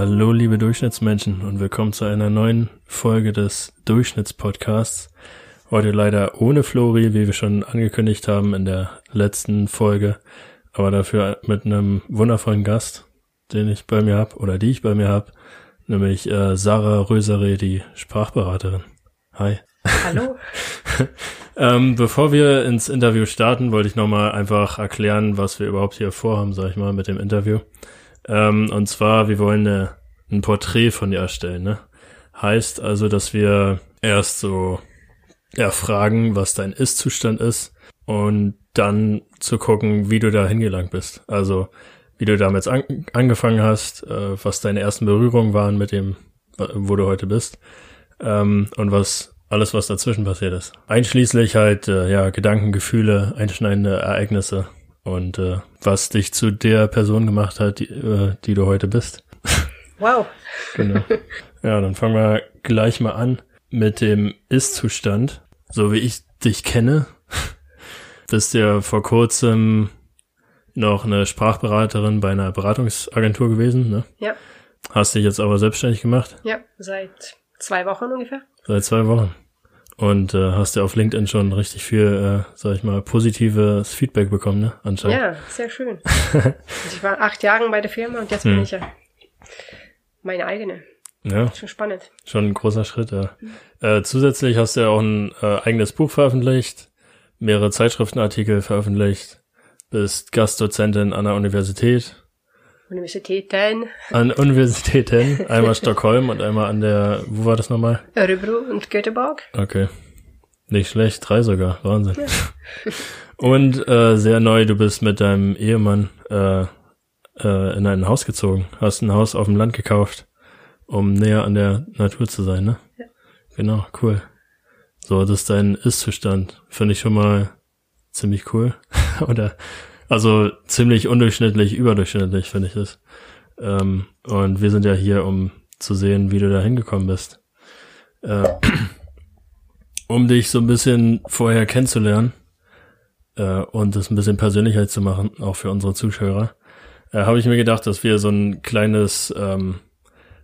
Hallo, liebe Durchschnittsmenschen und willkommen zu einer neuen Folge des Durchschnittspodcasts. Heute leider ohne Flori, wie wir schon angekündigt haben in der letzten Folge, aber dafür mit einem wundervollen Gast, den ich bei mir habe oder die ich bei mir habe, nämlich äh, Sarah Rösere, die Sprachberaterin. Hi. Hallo. ähm, bevor wir ins Interview starten, wollte ich nochmal einfach erklären, was wir überhaupt hier vorhaben, sag ich mal, mit dem Interview. Ähm, und zwar, wir wollen eine, ein Porträt von dir erstellen, ne? Heißt also, dass wir erst so erfragen, was dein Ist-Zustand ist und dann zu gucken, wie du da hingelangt bist. Also, wie du damit an, angefangen hast, äh, was deine ersten Berührungen waren mit dem, wo du heute bist, ähm, und was alles, was dazwischen passiert ist. Einschließlich halt, äh, ja, Gedanken, Gefühle, einschneidende Ereignisse und äh, was dich zu der Person gemacht hat, die, äh, die du heute bist. Wow. genau. Ja, dann fangen wir gleich mal an mit dem Ist-Zustand. So wie ich dich kenne, bist ja vor kurzem noch eine Sprachberaterin bei einer Beratungsagentur gewesen, ne? Ja. Hast dich jetzt aber selbstständig gemacht? Ja, seit zwei Wochen ungefähr. Seit zwei Wochen. Und äh, hast ja auf LinkedIn schon richtig viel, äh, sag ich mal, positives Feedback bekommen, ne? Anscheinend. Ja, sehr schön. Also ich war acht Jahre bei der Firma und jetzt bin Hm. ich ja meine eigene. Ja, Schon spannend. schon ein großer Schritt, ja. Äh, zusätzlich hast du ja auch ein äh, eigenes Buch veröffentlicht, mehrere Zeitschriftenartikel veröffentlicht, bist Gastdozentin an der Universität, Universitäten, an Universitäten, einmal Stockholm und einmal an der, wo war das nochmal? Örebro und Göteborg. Okay. Nicht schlecht, drei sogar, Wahnsinn. Und äh, sehr neu, du bist mit deinem Ehemann äh, äh, in ein Haus gezogen, hast ein Haus auf dem Land gekauft, um näher an der Natur zu sein, ne? Ja. Genau, cool. So, das ist dein Ist-Zustand. Finde ich schon mal ziemlich cool. Oder also ziemlich undurchschnittlich, überdurchschnittlich, finde ich das. Ähm, und wir sind ja hier, um zu sehen, wie du da hingekommen bist. Äh, um dich so ein bisschen vorher kennenzulernen äh, und das ein bisschen persönlicher zu machen, auch für unsere Zuschauer, äh, habe ich mir gedacht, dass wir so ein kleines, ähm,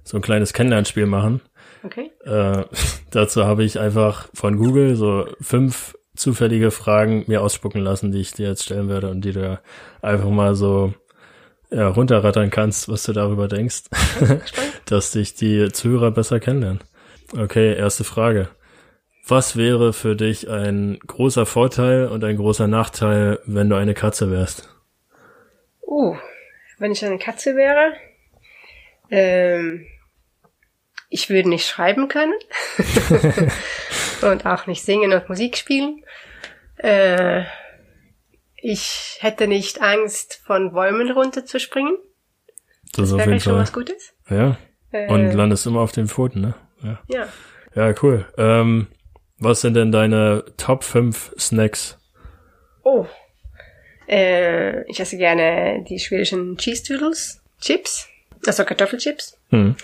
so ein kleines Kennenlernspiel machen. Okay. Äh, dazu habe ich einfach von Google so fünf zufällige Fragen mir ausspucken lassen, die ich dir jetzt stellen werde und die du einfach mal so ja, runterrattern kannst, was du darüber denkst, dass dich die Zuhörer besser kennenlernen. Okay, erste Frage. Was wäre für dich ein großer Vorteil und ein großer Nachteil, wenn du eine Katze wärst? Uh, wenn ich eine Katze wäre, ähm, ich würde nicht schreiben können und auch nicht singen und Musik spielen. Äh, ich hätte nicht Angst, von Bäumen runterzuspringen. Das, ist auf Wäre jeden schon Fall. was Gutes. Ja. Äh, Und landest immer auf den Pfoten, ne? Ja. ja. Ja, cool. Ähm, was sind denn deine Top 5 Snacks? Oh. Äh, ich esse gerne die schwedischen Cheese Doodles, Chips, also Kartoffelchips. Hm.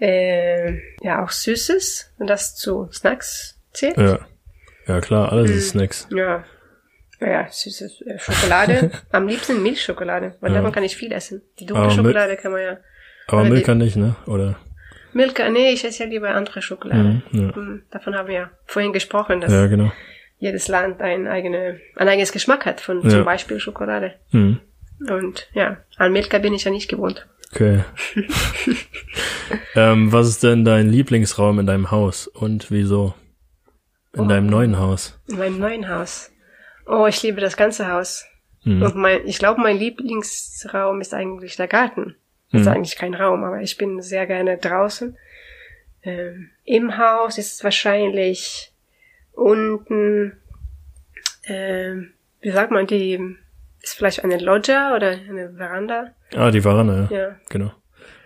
Äh, ja, auch Süßes, wenn das zu Snacks zählt. Ja. Ja, klar, alles ist Snacks. Ja. Ja, ja, süße äh, Schokolade. Am liebsten Milchschokolade, weil Ja. davon kann ich viel essen. Die dunkle Schokolade kann man ja. Aber die- Milka nicht, ne? Oder? Milka, nee, ich esse ja lieber andere Schokolade. Mhm, ja. Hm, Davon haben wir ja vorhin gesprochen, dass Ja, genau. jedes Land ein, eigene, ein eigenes Geschmack hat von Ja. zum Beispiel Schokolade. Hm. Und ja, an Milka bin ich ja nicht gewohnt. Okay. ähm, was ist denn dein Lieblingsraum in deinem Haus und wieso? In Oh. deinem neuen Haus. In meinem neuen Haus. Oh, ich liebe das ganze Haus. Hm. Und mein, ich glaube, mein Lieblingsraum ist eigentlich der Garten. Ist Hm. eigentlich kein Raum, aber ich bin sehr gerne draußen. Ähm, Im Haus ist es wahrscheinlich unten, ähm, wie sagt man, die ist vielleicht eine Loggia oder eine Veranda. Ah, die Veranda, ja. Ja, Genau.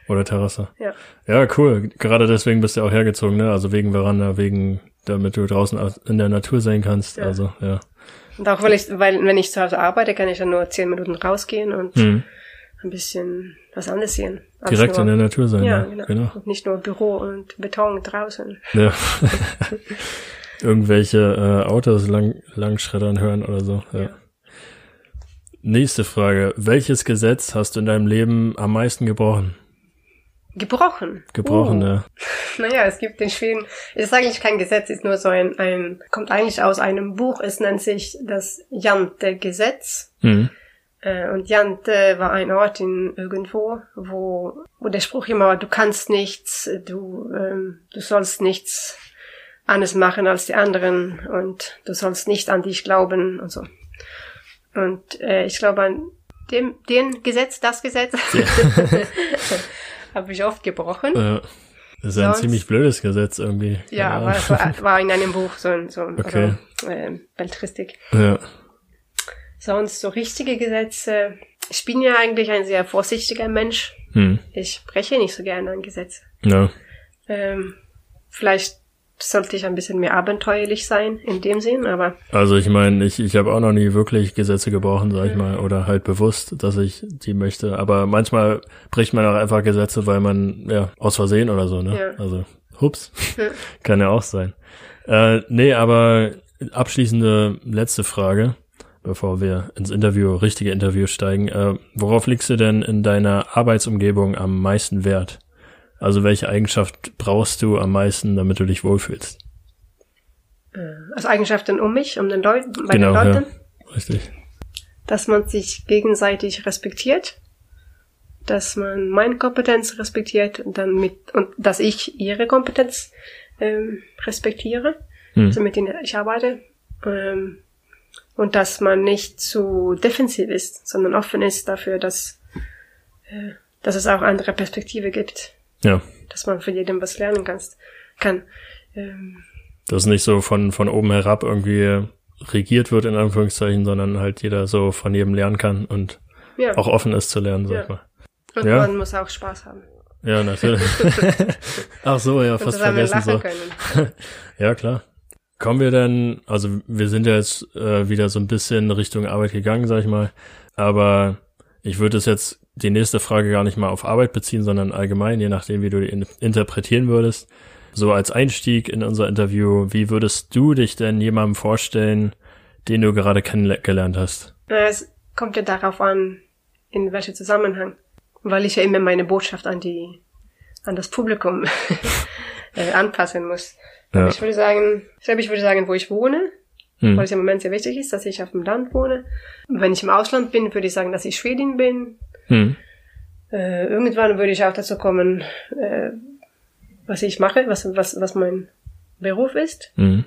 Oder Terrasse. ja. Ja, cool. Gerade deswegen bist du auch hergezogen, ne? Also wegen Veranda, wegen, damit du draußen in der Natur sein kannst. Ja. Also, ja. Und auch weil ich, weil wenn ich zu Hause arbeite, kann ich dann nur zehn Minuten rausgehen und Hm. ein bisschen was anderes sehen. als Direkt nur, in der Natur sein, Ja, ja. genau. genau. Und nicht nur Büro und Beton draußen. Ja. Irgendwelche äh, Autos lang, langschreddern hören oder so. Ja. Ja. Nächste Frage. Welches Gesetz hast du in deinem Leben am meisten gebrochen? Gebrochen. Gebrochen, Uh. ja. Naja, es gibt in Schweden, es ist eigentlich kein Gesetz, ist nur so ein, ein, kommt eigentlich aus einem Buch, es nennt sich das Jante-Gesetz. Mhm. Äh, Und Jante war ein Ort in irgendwo, wo, wo der Spruch immer war, du kannst nichts, du, ähm, du sollst nichts anderes machen als die anderen und du sollst nicht an dich glauben und so. Und äh, ich glaube an dem, den Gesetz, das Gesetz, habe ich oft gebrochen. ja. Das ist ein Sonst- ziemlich blödes Gesetz irgendwie. Ja, Ahnung. es war, war in einem Buch so, ein- so Okay. also, äh, Beltristik. Ja. Sonst so richtige Gesetze. Ich bin ja eigentlich ein sehr vorsichtiger Mensch. Hm. Ich breche nicht so gerne an Gesetze. Ja. Ähm, vielleicht sollte ich ein bisschen mehr abenteuerlich sein in dem Sinn, aber Also ich meine, ich, ich habe auch noch nie wirklich Gesetze gebrochen, sag ich mal, oder halt bewusst, dass ich die möchte. Aber manchmal bricht man auch einfach Gesetze, weil man, ja, aus Versehen oder so, ne? Ja. Also, hups, kann ja auch sein. Äh, nee, aber abschließende letzte Frage, bevor wir ins Interview, richtige Interview steigen. Äh, worauf legst du denn in deiner Arbeitsumgebung am meisten Wert? Also welche Eigenschaft brauchst du am meisten, damit du dich wohlfühlst? äh, als Eigenschaften um mich, um den Leuten, bei Genau, den Leuten, ja. Richtig. dass man sich gegenseitig respektiert, dass man meine Kompetenz respektiert und dann mit und dass ich ihre Kompetenz ähm, respektiere, Hm. also mit denen ich arbeite. Ähm, und dass man nicht zu defensiv ist, sondern offen ist dafür, dass, äh, dass es auch andere Perspektive gibt, Ja. dass man von jedem was lernen kannst, kann. Ähm, dass nicht so von, von oben herab irgendwie regiert wird, in Anführungszeichen, sondern halt jeder so von jedem lernen kann und ja. auch offen ist zu lernen, sag Ja. ich mal. und ja. man muss auch Spaß haben. Ja, natürlich. Ach so, ja, Und fast vergessen so. können. Ja, klar. Kommen wir dann, also wir sind ja jetzt äh, wieder so ein bisschen Richtung Arbeit gegangen, sag ich mal, aber ich würde es jetzt die nächste Frage gar nicht mal auf Arbeit beziehen, sondern allgemein, je nachdem, wie du die in interpretieren würdest. So als Einstieg in unser Interview, wie würdest du dich denn jemandem vorstellen, den du gerade kennengelernt hast? Es kommt ja darauf an, in welchem Zusammenhang. Weil ich ja immer meine Botschaft an die, an das Publikum äh, anpassen muss. Ja. Ich würde sagen, ich glaube, ich würde sagen, wo ich wohne, Hm. weil es im Moment sehr wichtig ist, dass ich auf dem Land wohne. Wenn ich im Ausland bin, würde ich sagen, dass ich Schwedin bin. Hm. Äh, irgendwann würde ich auch dazu kommen, äh, was ich mache, was, was, was mein Beruf ist. Hm.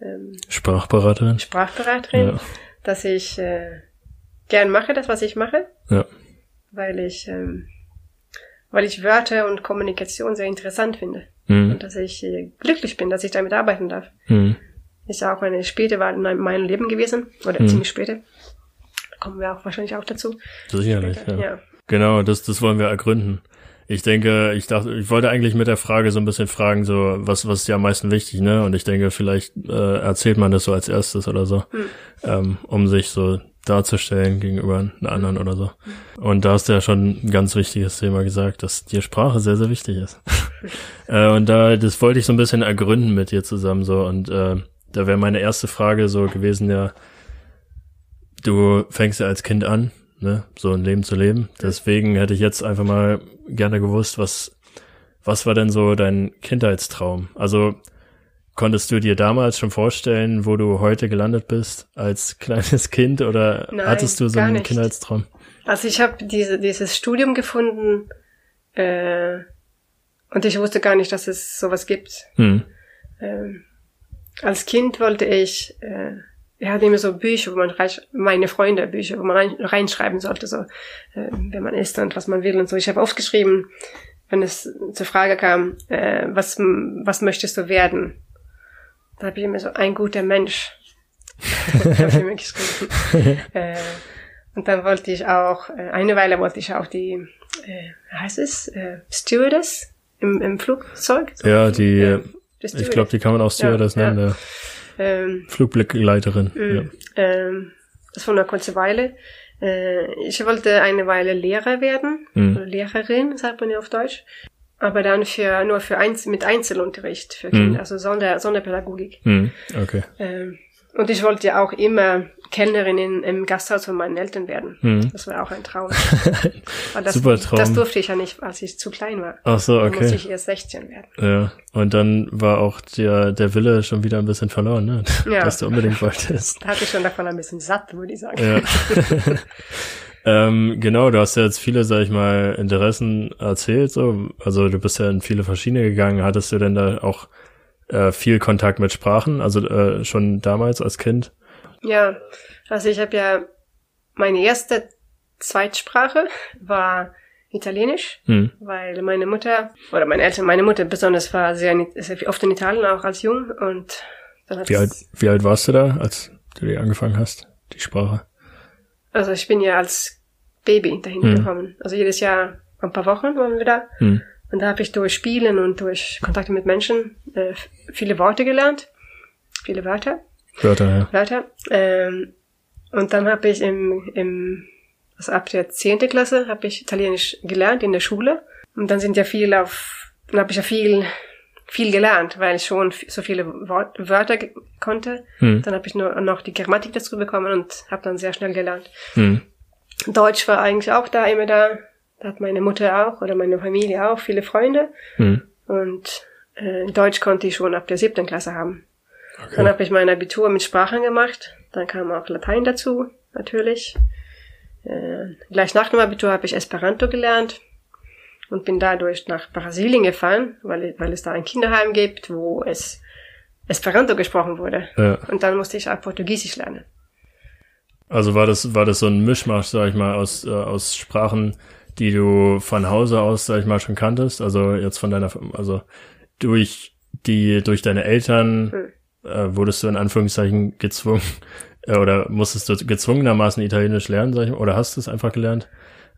Ähm, Sprachberaterin? Sprachberaterin, Ja. dass ich äh, gern mache, das, was ich mache. Ja. weil ich, ähm, weil ich Wörter und Kommunikation sehr interessant finde. Hm. Und dass ich äh, glücklich bin, dass ich damit arbeiten darf. Hm. Ist ja auch eine späte Wahl in meinem- Leben gewesen. Oder Mhm. ziemlich späte. Kommen wir auch wahrscheinlich auch dazu. Sicherlich, ja. ja. Genau, das, das wollen wir ergründen. Ich denke, ich dachte, ich wollte eigentlich mit der Frage so ein bisschen fragen, so, was, was ist dir am meisten wichtig, ne? Und ich denke, vielleicht äh, erzählt man das so als erstes oder so, Hm. ähm, um sich so darzustellen gegenüber einem anderen oder so. Und da hast du ja schon ein ganz wichtiges Thema gesagt, dass dir Sprache sehr, sehr wichtig ist. äh, und da, das wollte ich so ein bisschen ergründen mit dir zusammen so. Und äh, da wäre meine erste Frage so gewesen, ja, du fängst ja als Kind an, ne, so ein Leben zu leben. Deswegen hätte ich jetzt einfach mal gerne gewusst, was, was war denn so dein Kindheitstraum? Also konntest du dir damals schon vorstellen, wo du heute gelandet bist als kleines Kind oder Nein, hattest du so einen nicht. Kindheitstraum? Also ich habe diese, dieses Studium gefunden äh, und ich wusste gar nicht, dass es sowas gibt. Hm. Ähm, als Kind wollte ich, äh, wir hatten immer so Bücher, wo man rein, meine Freunde Bücher, wo man rein, reinschreiben sollte, so äh, wer man ist und was man will und so. Ich habe aufgeschrieben, wenn es zur Frage kam, äh, was was möchtest du werden? Da habe ich immer so ein guter Mensch. hab ich immer geschrieben. äh, und dann wollte ich auch, äh, eine Weile wollte ich auch die, äh, wie heißt es, äh, Stewardess im, im Flugzeug. So, Ja, die, äh, die ich glaube, die kann man auch Stewardess Ja, nennen, ja. Ähm, Flugbegleiterin. Ja. Mm, ähm, das war eine kurze Weile. Äh, ich wollte eine Weile Lehrer werden, Mhm. Lehrerin, sagt man ja auf Deutsch. Aber dann für nur für Einzel mit Einzelunterricht für Kinder, Mhm. also Sonder, Sonderpädagogik. Hm. Okay. Ähm, und ich wollte ja auch immer Kellnerin in, im Gasthaus von meinen Eltern werden. Hm. Das war auch ein Traum. Das, Super Traum. Das durfte ich ja nicht, als ich zu klein war. Ach so, Da musste okay. ich erst 16 werden. Ja. Und dann war auch der, der Wille schon wieder ein bisschen verloren, ne? Ja. Dass du unbedingt wolltest. Da hatte ich schon davon ein bisschen satt, würde ich sagen. Ja. ähm, genau, du hast ja jetzt viele, sag ich mal, Interessen erzählt, so. Also du bist ja in viele verschiedene gegangen. Hattest du denn da auch äh, viel Kontakt mit Sprachen? Also äh, schon damals als Kind? Ja, also ich habe ja meine erste Zweitsprache war Italienisch, Hm. weil meine Mutter oder meine Eltern, meine Mutter besonders war sehr, in- sehr oft in Italien auch als jung und dann hat Wie alt, wie alt warst du da, als du die angefangen hast, die Sprache? also ich bin ja als Baby dahin Mhm. gekommen. Also jedes Jahr ein paar Wochen waren wir da Hm. und da habe ich durch Spielen und durch Kontakte mit Menschen äh, viele Worte gelernt, viele Wörter. Wörter, ja. Wörter. Ähm, und dann habe ich im, im also ab der zehnte Klasse habe ich Italienisch gelernt in der Schule. Und dann sind ja viel auf, dann habe ich ja viel, viel gelernt, weil ich schon so viele Wort, Wörter konnte. Hm. Dann habe ich nur noch die Grammatik dazu bekommen und habe dann sehr schnell gelernt. Hm. Deutsch war eigentlich auch da immer da. Da hat meine Mutter auch oder meine Familie auch viele Freunde. Hm. Und äh, Deutsch konnte ich schon ab der siebten Klasse haben. Dann Okay. habe ich mein Abitur mit Sprachen gemacht. Dann kam auch Latein dazu, natürlich. Äh, gleich nach dem Abitur habe ich Esperanto gelernt und bin dadurch nach Brasilien gefahren, weil, weil es da ein Kinderheim gibt, wo es Esperanto gesprochen wurde. Ja. Und dann musste ich auch Portugiesisch lernen. Also war das, war das so ein Mischmasch, sag ich mal, aus, äh, aus Sprachen, die du von Hause aus, sag ich mal, schon kanntest? Also jetzt von deiner, also durch die, durch deine Eltern Hm. Äh, wurdest du in Anführungszeichen gezwungen äh, oder musstest du gezwungenermaßen Italienisch lernen, sag ich mal, oder hast du es einfach gelernt?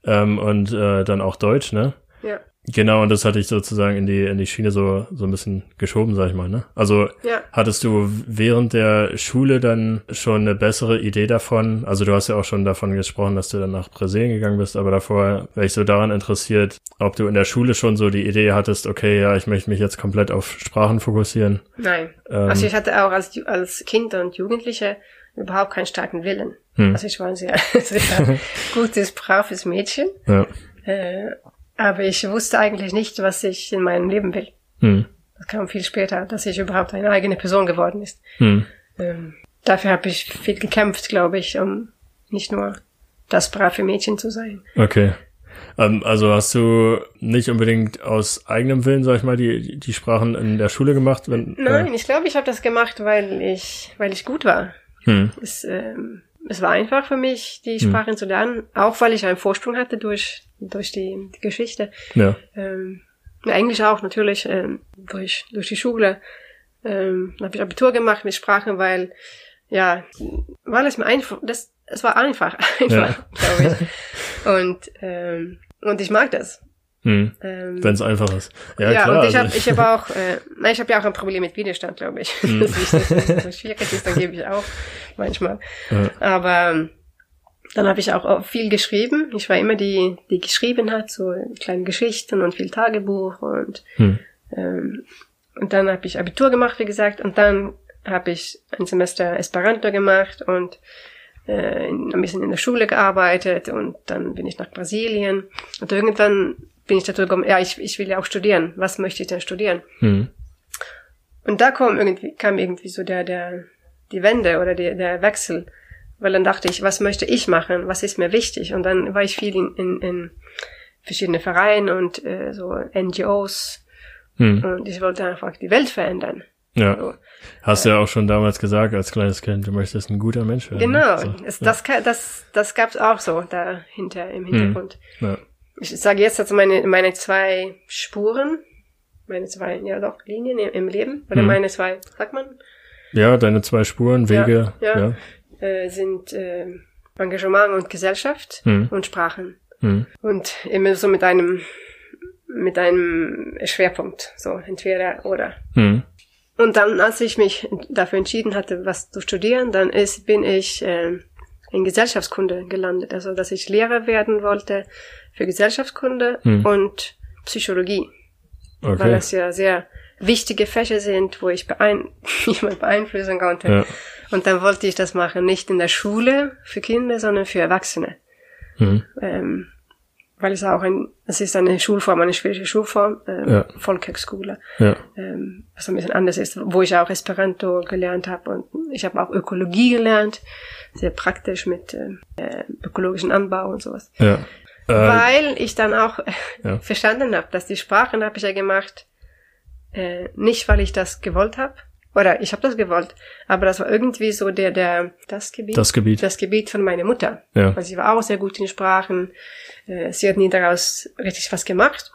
Ähm, und äh, dann auch Deutsch, ne? Ja, Genau, und das hatte ich sozusagen in die, in die Schiene so, so ein bisschen geschoben, sag ich mal, ne? Also ja. Hattest du während der Schule dann schon eine bessere Idee davon? Also du hast ja auch schon davon gesprochen, dass du dann nach Brasilien gegangen bist, aber davor wäre ich so daran interessiert, ob du in der Schule schon so die Idee hattest, okay, ja, ich möchte mich jetzt komplett auf Sprachen fokussieren. Nein. Ähm, Also ich hatte auch als, als Kind und Jugendliche überhaupt keinen starken Willen. Hm. Also ich war ein sehr, sehr gutes, braves Mädchen. ja. Äh, aber ich wusste eigentlich nicht, was ich in meinem Leben will. Hm. Das kam viel später, dass ich überhaupt eine eigene Person geworden ist. Hm. Ähm, dafür habe ich viel gekämpft, glaube ich, um nicht nur das brave Mädchen zu sein. Okay. Ähm, also hast du nicht unbedingt aus eigenem Willen, sag ich mal, die, die Sprachen in der Schule gemacht? Wenn, Nein, ich glaube, ich habe das gemacht, weil ich, weil ich gut war. Äh, hm. Es, ähm, es war einfach für mich, die Sprachen zu lernen, auch weil ich einen Vorsprung hatte durch, durch die, die Geschichte. Ja. Ähm, Englisch auch natürlich ähm, durch, durch die Schule. Ähm, habe ich Abitur gemacht mit Sprachen, weil ja, weil es mir einfach, das, es war einfach, einfach, glaube ich. Und ähm, und ich mag das. Hm. Ähm, Wenn es einfach ist. Ja, ja, klar. und ich also habe ich hab auch, äh, nein, ich habe ja auch ein Problem mit Widerstand, glaube ich. Hm. Das ist wichtig, wenn es so schwierig ist, dann gebe ich auch manchmal. Ja. Aber ähm, dann habe ich auch viel geschrieben. Ich war immer die, die geschrieben hat, so kleine Geschichten und viel Tagebuch und hm. ähm, und dann habe ich Abitur gemacht, wie gesagt, und dann habe ich ein Semester Esperanto gemacht und äh, in- ein bisschen in der Schule gearbeitet und dann bin ich nach Brasilien und irgendwann bin ich dazu gekommen, ja, ich, ich will ja auch studieren. Was möchte ich denn studieren? Hm. Und da kam irgendwie, kam irgendwie so der, der, die Wende oder der, der Wechsel. Weil dann dachte ich, was möchte ich machen? Was ist mir wichtig? Und dann war ich viel in, in, in verschiedene Vereine und äh, so NGOs. Hm. Und ich wollte einfach die Welt verändern. Ja. So. Hast du ja auch schon damals gesagt, als kleines Kind, du möchtest ein guter Mensch werden. Genau. So. Es, das, ka- das, das gab's auch so dahinter im Hintergrund. Ja. Ich sage jetzt also meine, meine zwei Spuren, meine zwei, ja doch, Linien im, Leben, oder Hm. meine zwei, sagt man, ja, deine zwei Spuren, Wege. ja. Ja. äh, sind äh, Engagement und Gesellschaft Hm. und Sprachen. Hm. Und immer so mit einem, mit einem Schwerpunkt, so entweder oder. Hm. Und dann, als ich mich dafür entschieden hatte, was zu studieren, dann ist, bin ich äh, in Gesellschaftskunde gelandet. Also, dass ich Lehrer werden wollte für Gesellschaftskunde Hm. und Psychologie, weil Okay. das ja sehr wichtige Fächer sind, wo ich beein jemand beeinflussen konnte. Ja. Und dann wollte ich das machen, nicht in der Schule für Kinder, sondern für Erwachsene. Mhm. Ähm, weil es auch ein, es ist eine Schulform, eine schwedische Schulform, ähm, Ja. Volkhögschule, Ja. ähm, was ein bisschen anders ist, wo ich auch Esperanto gelernt habe und ich habe auch Ökologie gelernt, sehr praktisch mit ähm, äh, ökologischen Anbau und sowas. Ja. Äh, Weil ich dann auch Ja. verstanden habe, dass die Sprachen habe ich ja gemacht, äh, nicht weil ich das gewollt habe, oder ich habe das gewollt, aber das war irgendwie so der, der, das Gebiet, das Gebiet. das Gebiet von meiner Mutter. Ja. Weil sie war auch sehr gut in Sprachen. Äh, sie hat nie daraus richtig was gemacht,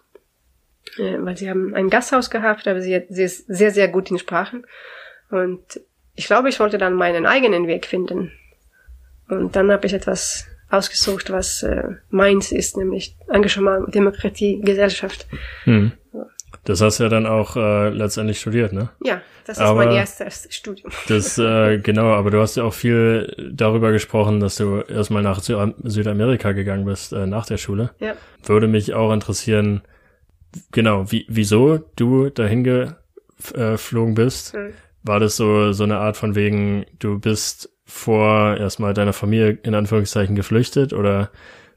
äh, weil sie haben ein Gasthaus gehabt, aber sie, hat, sie ist sehr, sehr gut in Sprachen. Und ich glaube, ich wollte dann meinen eigenen Weg finden. Und dann habe ich etwas ausgesucht, was äh, meins ist, nämlich Engagement, Demokratie, Gesellschaft. Hm. Das hast du ja dann auch äh, letztendlich studiert, ne? Ja, das ist Aber- mein erstes Studium. Das, äh, genau, aber du hast ja auch viel darüber gesprochen, dass du erstmal nach Sü Südamerika gegangen bist, äh, nach der Schule. Ja. Würde mich auch interessieren, genau, wie, wieso du dahin geflogen bist. Mhm. War das so, so eine Art von wegen, du bist vor erstmal deiner Familie in Anführungszeichen geflüchtet oder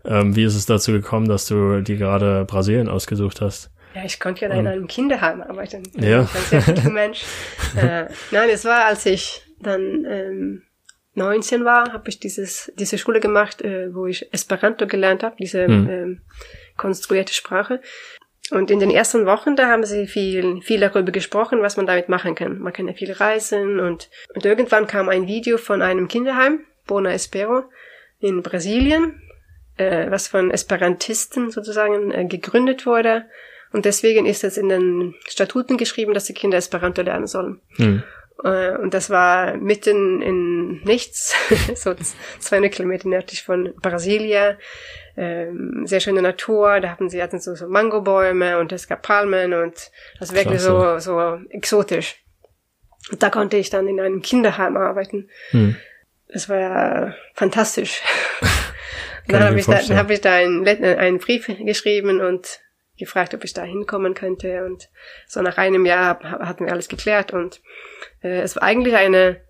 ähm, wie ist es dazu gekommen, dass du die gerade Brasilien ausgesucht hast? Ja, ich konnte ja da in einem Kinderheim arbeiten. Ja. Ich bin ein sehr guter Mensch. äh, nein, es war, als ich dann ähm, 19 war, habe ich dieses diese Schule gemacht, äh, wo ich Esperanto gelernt habe, diese Hm. ähm, konstruierte Sprache. Und in den ersten Wochen, da haben sie viel, viel darüber gesprochen, was man damit machen kann. Man kann ja viel reisen und, und irgendwann kam ein Video von einem Kinderheim, Bona Espero, in Brasilien, äh, was von Esperantisten sozusagen äh, gegründet wurde. Und deswegen ist es in den Statuten geschrieben, dass die Kinder Esperanto lernen sollen. Hm. Äh, Und das war mitten in nichts, so 200 Kilometer nördlich von Brasilia. Ähm, sehr schöne Natur, da hatten sie hatten so, so Mangobäume und es gab Palmen und das wirklich so, so exotisch. Und da konnte ich dann in einem Kinderheim arbeiten. Hm. Das war fantastisch. Dann habe ich, da, dann hab ich da einen, einen Brief geschrieben und gefragt, ob ich da hinkommen könnte. Und so nach einem Jahr hatten wir alles geklärt. Und äh, es war eigentlich eine,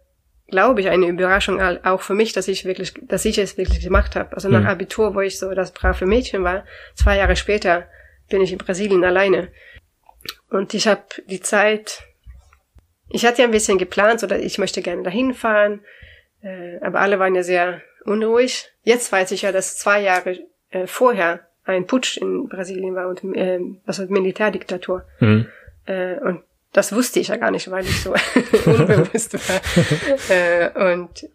glaube ich, eine Überraschung auch für mich, dass ich wirklich, dass ich es wirklich gemacht habe. Also nach Mhm. Abitur, wo ich so das brave Mädchen war, zwei Jahre später bin ich in Brasilien alleine. Und ich habe die Zeit, ich hatte ja ein bisschen geplant, so dass ich möchte gerne dahin fahren, äh, aber alle waren ja sehr unruhig. Jetzt weiß ich ja, dass zwei Jahre äh, vorher ein Putsch in Brasilien war und äh, also Militärdiktatur. Hm. Äh, und das wusste ich ja gar nicht, weil ich so unbewusst war. äh, und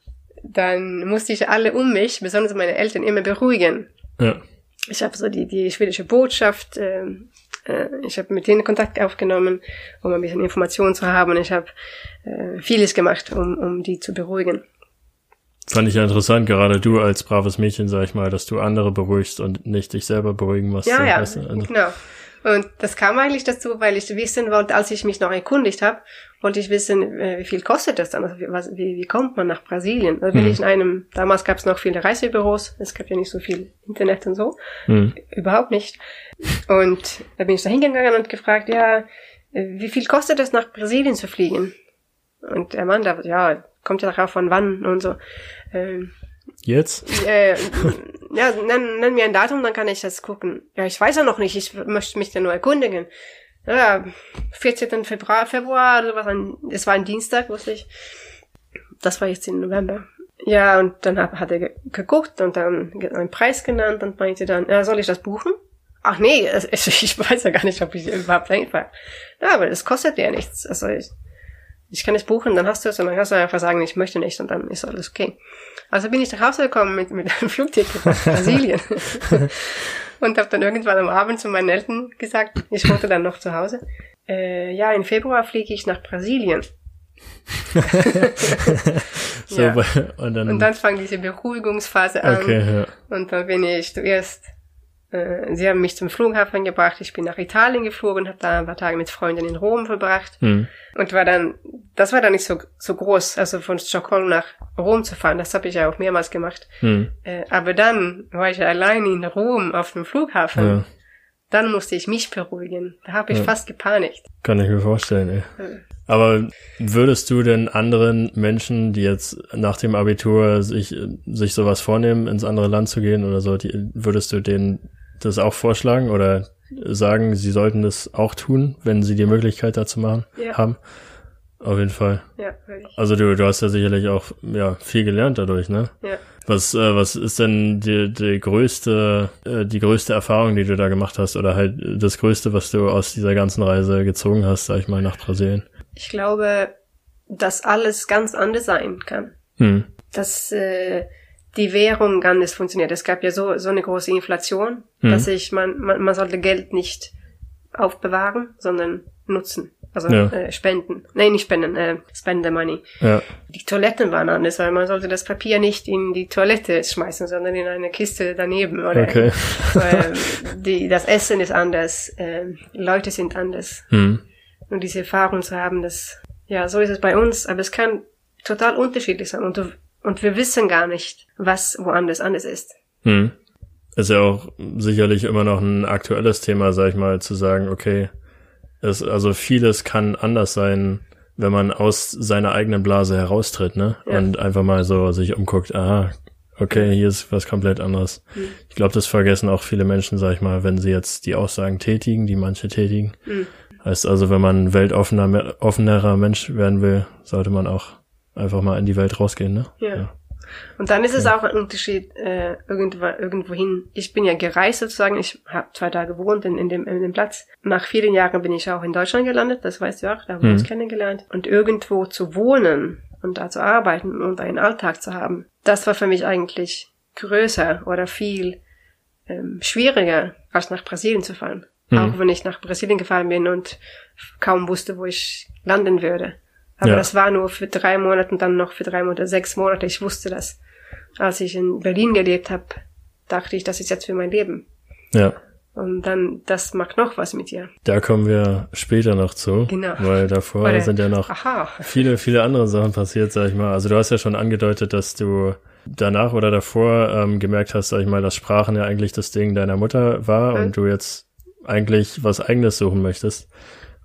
dann musste ich alle um mich, besonders meine Eltern, immer beruhigen. Ja. Ich habe so die, die schwedische Botschaft, ähm, äh, ich habe mit denen Kontakt aufgenommen, um ein bisschen Informationen zu haben. Und ich habe äh, vieles gemacht, um, um die zu beruhigen. Fand ich ja interessant, gerade du als braves Mädchen, sag ich mal, dass du andere beruhigst und nicht dich selber beruhigen musst. Ja, ja, also, genau. Und das kam eigentlich dazu, weil ich wissen wollte, als ich mich noch erkundigt habe, wollte ich wissen, äh, wie viel kostet das dann? Also wie, was, wie, wie kommt man nach Brasilien? Da bin Mhm. ich in einem, damals gab es noch viele Reisebüros, es gab ja nicht so viel Internet und so, hm. überhaupt nicht. Und da bin ich da hingegangen und gefragt, ja, wie viel kostet es nach Brasilien zu fliegen? Und der Mann da, ja, kommt ja darauf von wann und so. Ähm, Jetzt? äh, ja, nenn, nenn mir ein Datum, dann kann ich das gucken. Ja, ich weiß ja noch nicht, ich möchte mich ja nur erkundigen. Ja, 14. Februar, Februar, sowas, ein, es war ein Dienstag, wusste ich. Das war jetzt im November. Ja, und dann hat, hat er ge- geguckt und dann einen Preis genannt und meinte dann, ja, soll ich das buchen? Ach nee, es, ich weiß ja gar nicht, ob ich überhaupt einfach. Ja, aber das kostet ja nichts. Also ich, ich kann es buchen, dann hast du es und dann kannst du einfach sagen, ich möchte nicht und dann ist alles okay. Also bin ich nach Hause gekommen mit, mit einem Flugticket nach Brasilien und habe dann irgendwann am Abend zu meinen Eltern gesagt, ich wohnte dann noch zu Hause, äh, ja, im Februar fliege ich nach Brasilien. so, Ja. und dann, Und dann fang diese Beruhigungsphase an okay, ja. und dann bin ich zuerst, äh, sie haben mich zum Flughafen gebracht, ich bin nach Italien geflogen, habe da ein paar Tage mit Freunden in Rom verbracht Hm. und war dann, das war dann nicht so, so groß, also von Stockholm nach Rom zu fahren, das habe ich ja auch mehrmals gemacht. Hm. Äh, aber dann war ich allein in Rom auf dem Flughafen. Ja. dann musste ich mich beruhigen. Da habe ich Ja. fast gepanikt. Kann ich mir vorstellen, ey. Ja. Aber würdest du denn anderen Menschen, die jetzt nach dem Abitur sich, sich sowas vornehmen, ins andere Land zu gehen oder so, die, würdest du denen das auch vorschlagen oder sagen, sie sollten das auch tun, wenn sie die Möglichkeit dazu machen, Ja. haben? Auf jeden Fall. Ja, würde ich. Also du, du hast ja sicherlich auch ja, viel gelernt dadurch, ne? Ja. Was, äh, was ist denn die, die größte, äh, die größte Erfahrung, die du da gemacht hast, oder halt das Größte, was du aus dieser ganzen Reise gezogen hast, sag ich mal, nach Brasilien? Ich glaube, dass alles ganz anders sein kann. Hm. Dass äh, die Währung anders funktioniert. Es gab ja so, so eine große Inflation, Mhm. dass ich, man, man, man sollte Geld nicht aufbewahren, sondern nutzen. Also Ja. äh, spenden. Nein, nicht spenden, äh, spend the money. Ja, Die Toiletten waren anders, weil man sollte das Papier nicht in die Toilette schmeißen, sondern in eine Kiste daneben. Oder okay. die, das Essen ist anders, ähm, Leute sind anders. Hm. Und diese Erfahrung zu haben, dass, ja, so ist es bei uns, aber es kann total unterschiedlich sein. Und, du, und wir wissen gar nicht, was woanders anders ist. Hm. Ist ja auch sicherlich immer noch ein aktuelles Thema, sag ich mal, zu sagen, okay, es, also vieles kann anders sein, wenn man aus seiner eigenen Blase heraustritt, ne? Ja. Und einfach mal so sich umguckt, aha, okay, hier ist was komplett anderes. Mhm. Ich glaube, das vergessen auch viele Menschen, sag ich mal, wenn sie jetzt die Aussagen tätigen, die manche tätigen. Mhm. Heißt also, wenn man ein weltoffener, offenerer Mensch werden will, sollte man auch einfach mal in die Welt rausgehen, ne? Ja. Und dann ist es auch ein Unterschied äh, irgendwo, irgendwohin. Ich bin ja gereist sozusagen. Ich habe zwei Tage gewohnt in, in, dem, in dem Platz. Nach vielen Jahren bin ich auch in Deutschland gelandet. Das weißt du auch. Da haben wir Mhm. uns kennengelernt. Und irgendwo zu wohnen und da zu arbeiten und einen Alltag zu haben, das war für mich eigentlich größer oder viel ähm, schwieriger, als nach Brasilien zu fahren. Mhm. Auch wenn ich nach Brasilien gefahren bin und kaum wusste, wo ich landen würde. Aber Ja. das war nur für drei Monate und dann noch für drei Monate, sechs Monate. Ich wusste das. Als ich in Berlin gelebt habe, dachte ich, das ist jetzt für mein Leben. Ja. Und dann, das macht noch was mit dir. Da kommen wir später noch zu. Genau. Weil davor Oder- sind ja noch Aha. viele, viele andere Sachen passiert, sag ich mal. Also du hast ja schon angedeutet, dass du danach oder davor ähm, gemerkt hast, sag ich mal, dass Sprachen ja eigentlich das Ding deiner Mutter war Mhm. und du jetzt eigentlich was eigenes suchen möchtest.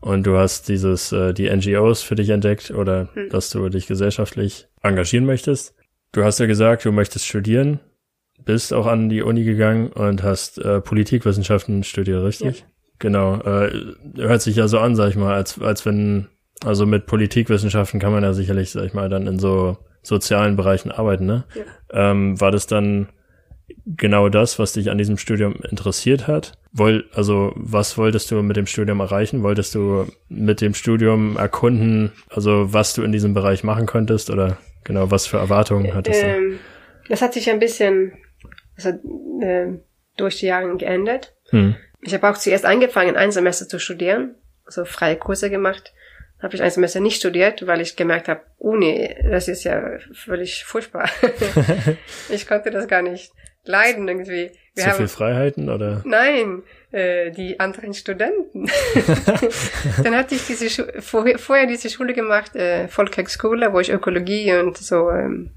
Und du hast dieses, äh, die NGOs für dich entdeckt oder Mhm. dass du dich gesellschaftlich engagieren möchtest. Du hast ja gesagt, du möchtest studieren, bist auch an die Uni gegangen und hast äh, Politikwissenschaften studiert, richtig? Genau. Äh, hört sich ja so an, sag ich mal, als, als wenn, also mit Politikwissenschaften kann man ja sicherlich, sag ich mal, dann in so sozialen Bereichen arbeiten, ne? Ja. Ähm, war das dann genau das, was dich an diesem Studium interessiert hat? Woll, also was wolltest du mit dem Studium erreichen? Wolltest du mit dem Studium erkunden, also was du in diesem Bereich machen könntest oder genau was für Erwartungen hattest du? Ähm, das hat sich ein bisschen also, äh, durch die Jahre geändert. Hm. Ich habe auch zuerst angefangen, ein Semester zu studieren, also freie Kurse gemacht. Habe ich ein Semester nicht studiert, weil ich gemerkt habe, Uni, das ist ja völlig furchtbar. ich konnte das gar nicht leiden irgendwie. Wir Zu haben, viel Freiheiten oder? Nein, äh, die anderen Studenten. Dann hatte ich diese Schu vorher, vorher diese Schule gemacht, äh, Volkshochschule, wo ich Ökologie und so ähm,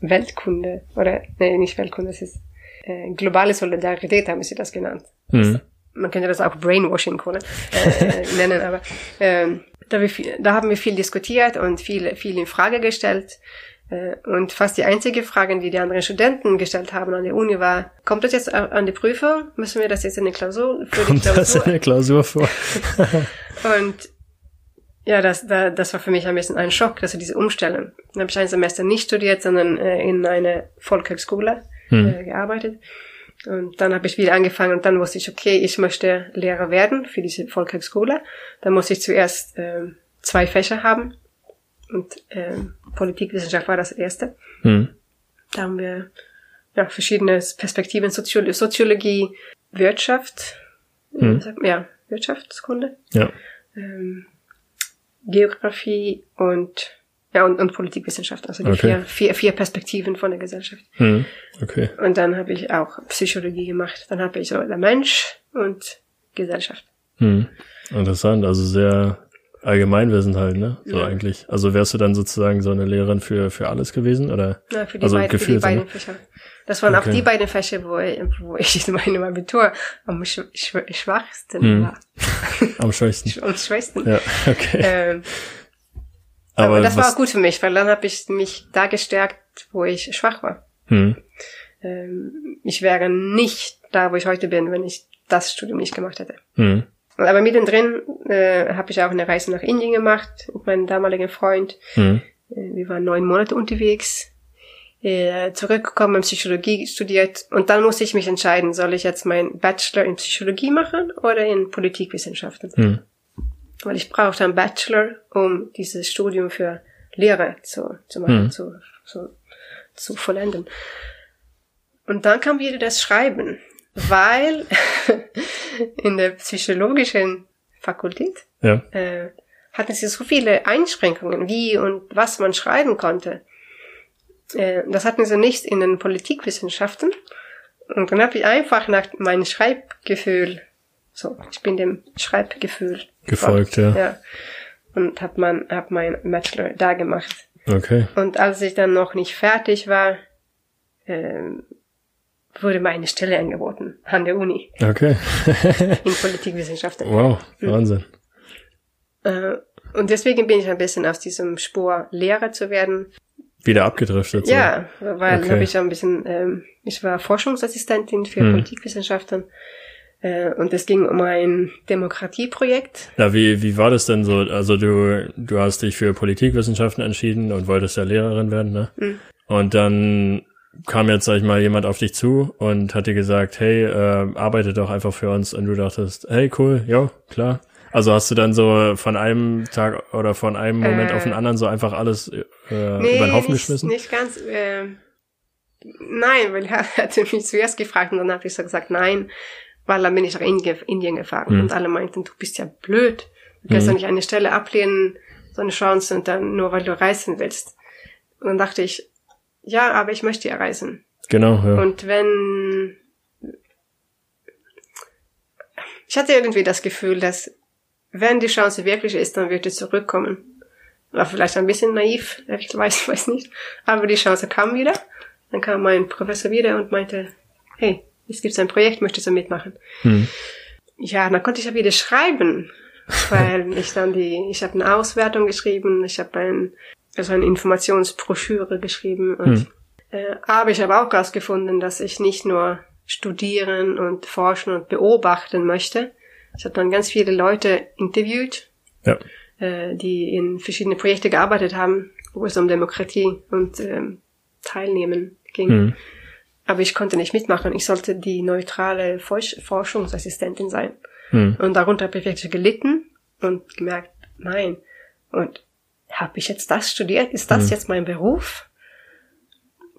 Weltkunde oder nee, nicht Weltkunde, das ist äh, globale Solidarität haben sie das genannt. Hm. Man könnte das auch Brainwashing oder, äh, nennen, aber ähm, da, wir viel, da haben wir viel diskutiert und viel, viel in Frage gestellt. Äh, Und fast die einzige Frage, die die anderen Studenten gestellt haben an der Uni war, kommt das jetzt an die Prüfung? Müssen wir das jetzt in die Klausur, für Kommt das in Klausur? der Klausur vor? Und ja, das, da, das war für mich ein bisschen ein Schock, dass sie diese umstellen. Dann habe ich ein Semester nicht studiert, sondern äh, in einer Volkshochschule Hm. äh, gearbeitet. Und dann habe ich wieder angefangen und dann wusste ich, okay, ich möchte Lehrer werden für diese Volkshochschule. Dann muss ich zuerst ähm, zwei Fächer haben. Und ähm, Politikwissenschaft war das erste. Hm. Da haben wir ja, verschiedene Perspektiven, Soziolo Soziologie, Wirtschaft, Hm. äh, sag- ja, Wirtschaftskunde, Ja. ähm, Geografie und ja und, und Politikwissenschaft, also die Okay. vier, vier, vier Perspektiven von der Gesellschaft. Hm. Okay. Und dann habe ich auch Psychologie gemacht. Dann habe ich so der Mensch und Gesellschaft. Hm. Interessant, also sehr Allgemeinwissen halt, ne? So Ja. eigentlich. Also wärst du dann sozusagen so eine Lehrerin für, für alles gewesen, oder? Ja, für die, Also beiden, für die gefühlt, beiden ne? Fächer. Das waren auch Okay. die beiden Fächer, wo ich, wo ich in meinem Abitur am sch sch schwachsten Hm. war. Am schwächsten. Am schwächsten. Ja, okay. Ähm, aber, Aber das war auch gut für mich, weil dann habe ich mich da gestärkt, wo ich schwach war. hm, Ähm, ich wäre nicht da, wo ich heute bin, wenn ich das Studium nicht gemacht hätte. hm, Aber mittendrin äh, habe ich auch eine Reise nach Indien gemacht mit meinem damaligen Freund. hm, Äh, Wir waren neun Monate unterwegs. Äh, zurückgekommen, Psychologie studiert und dann musste ich mich entscheiden, soll ich jetzt meinen Bachelor in Psychologie machen oder in Politikwissenschaften? hm, Weil ich brauchte einen Bachelor, um dieses Studium für Lehre zu, zu machen, Hm. zu, zu, zu vollenden. Und dann kam wieder das Schreiben, weil in der psychologischen Fakultät ja, äh, hatten sie so viele Einschränkungen, wie und was man schreiben konnte. Äh, das hatten sie nicht in den Politikwissenschaften. Und dann habe ich einfach nach meinem Schreibgefühl, so, ich bin dem Schreibgefühl gefolgt, ja. ja. Und hab man, hab mein Bachelor da gemacht. Okay. Und als ich dann noch nicht fertig war, ähm, wurde mir eine Stelle angeboten an der Uni Okay. in Politikwissenschaften. wow, Wahnsinn. Äh, und deswegen bin ich ein bisschen aus diesem Spur, Lehrer zu werden. Wieder abgedriftet. So. Ja, weil Okay. habe ich ein bisschen, ähm, ich war Forschungsassistentin für Hm. Politikwissenschaften äh, und es ging um ein Demokratieprojekt. Ja, wie, wie war das denn so? Also du, du hast dich für Politikwissenschaften entschieden und wolltest ja Lehrerin werden, ne? Mhm. Und dann kam jetzt, sag ich mal, jemand auf dich zu und hat dir gesagt, hey, äh, arbeite doch einfach für uns. Und du dachtest, hey, cool, ja, klar. Also hast du dann so von einem Tag oder von einem Moment Äh. auf den anderen so einfach alles äh, über den Haufen nicht, geschmissen? nicht ganz. Äh, nein, weil er hatte mich zuerst gefragt und dann habe ich so gesagt, nein, weil dann bin ich nach Indien, Indien gefahren Mhm. und alle meinten, du bist ja blöd. Du kannst Mhm. ja nicht eine Stelle ablehnen, so eine Chance und dann nur weil du reisen willst. Und dann dachte ich, ja, aber ich möchte ja reisen. Genau, ja. Und wenn ich hatte irgendwie das Gefühl, dass wenn die Chance wirklich ist, dann wird es zurückkommen. War vielleicht ein bisschen naiv, ich weiß, weiß nicht. Aber die Chance kam wieder. Dann kam mein Professor wieder und meinte, hey, es gibt ein Projekt, möchtest du mitmachen? Hm. Ja, dann konnte ich ja wieder schreiben, weil ich dann die, ich habe eine Auswertung geschrieben, ich habe ein, also eine Informationsbroschüre geschrieben und Hm. äh, aber ich habe auch herausgefunden, dass ich nicht nur studieren und forschen und beobachten möchte. Ich habe dann ganz viele Leute interviewt, Ja. äh, die in verschiedene Projekte gearbeitet haben, wo es um Demokratie und ähm, Teilnehmen ging. Hm. Aber ich konnte nicht mitmachen. Ich sollte die neutrale Forsch Forschungsassistentin sein. Hm. Und darunter habe ich wirklich gelitten und gemerkt, nein. Und habe ich jetzt das studiert? Ist das Hm. jetzt mein Beruf?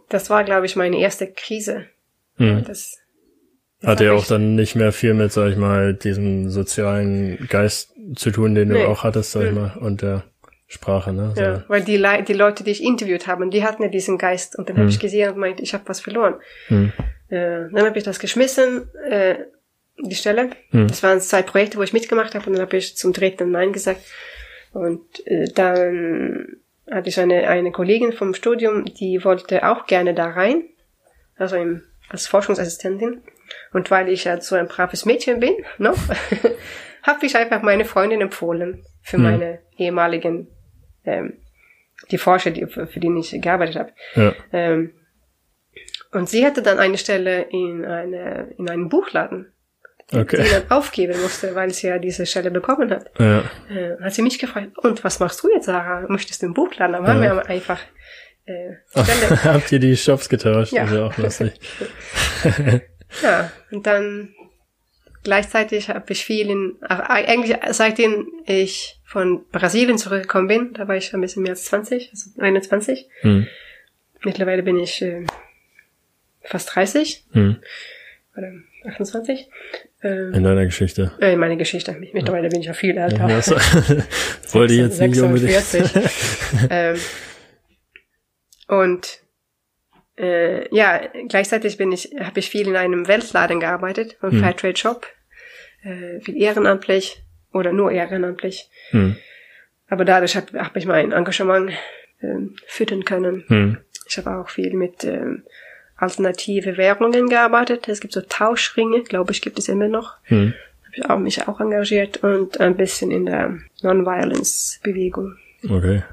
Das war, glaube ich, meine erste Krise. Hm. Das, das Hat ja auch dann nicht mehr viel mit, sag ich mal, diesem sozialen Geist zu tun, den du Nee. auch hattest, sag ich Hm. mal, und der Sprache, ne? So. Ja, weil die, Le die Leute, die ich interviewt habe, die hatten ja diesen Geist. Und dann habe Hm. ich gesehen und meinte, ich habe was verloren. Hm. Äh, dann habe ich das geschmissen, äh, die Stelle. Hm. Das waren zwei Projekte, wo ich mitgemacht habe und dann habe ich zum dritten Nein gesagt. Und äh, dann hatte ich eine, eine Kollegin vom Studium, die wollte auch gerne da rein, also im, als Forschungsassistentin. Und weil ich ja so ein braves Mädchen bin, noch, habe ich einfach meine Freundin empfohlen für Hm. meine ehemaligen, ähm, die Forscher, die, für, für die ich gearbeitet habe. Ja. Ähm, und sie hatte dann eine Stelle in, eine, in einem Buchladen, die Okay. dann aufgeben musste, weil sie ja diese Stelle bekommen hat. Ja. Äh, hat sie mich gefragt, und was machst du jetzt, Sarah? Möchtest du im Buchladen? Dann haben Ja. wir einfach äh. Habt ihr die Shops getauscht? Ja. Das ist ja auch lustig. ja, und dann gleichzeitig habe ich viel in, ach, eigentlich seitdem ich von Brasilien zurückgekommen bin, da war ich ein bisschen mehr als 20, also 21. Hm. Mittlerweile bin ich äh, fast 30 Hm. oder 28. Ähm, In deiner Geschichte. äh, meine Geschichte. Mittlerweile bin ich ja viel älter. Ja, so. Wollte ich jetzt nicht unbedingt. 46. ähm, und äh, ja, gleichzeitig bin ich, habe ich viel in einem Weltladen gearbeitet, einem Hm. Fairtrade Shop, äh, viel ehrenamtlich oder nur ehrenamtlich. Hm. aber dadurch habe hab ich mein Engagement ähm, füttern können. Hm. Ich habe auch viel mit ähm, alternative Währungen gearbeitet. Es gibt so Tauschringe, glaube ich, gibt es immer noch. Hm. Habe ich auch mich auch engagiert und ein bisschen in der Non-Violence-Bewegung. Okay.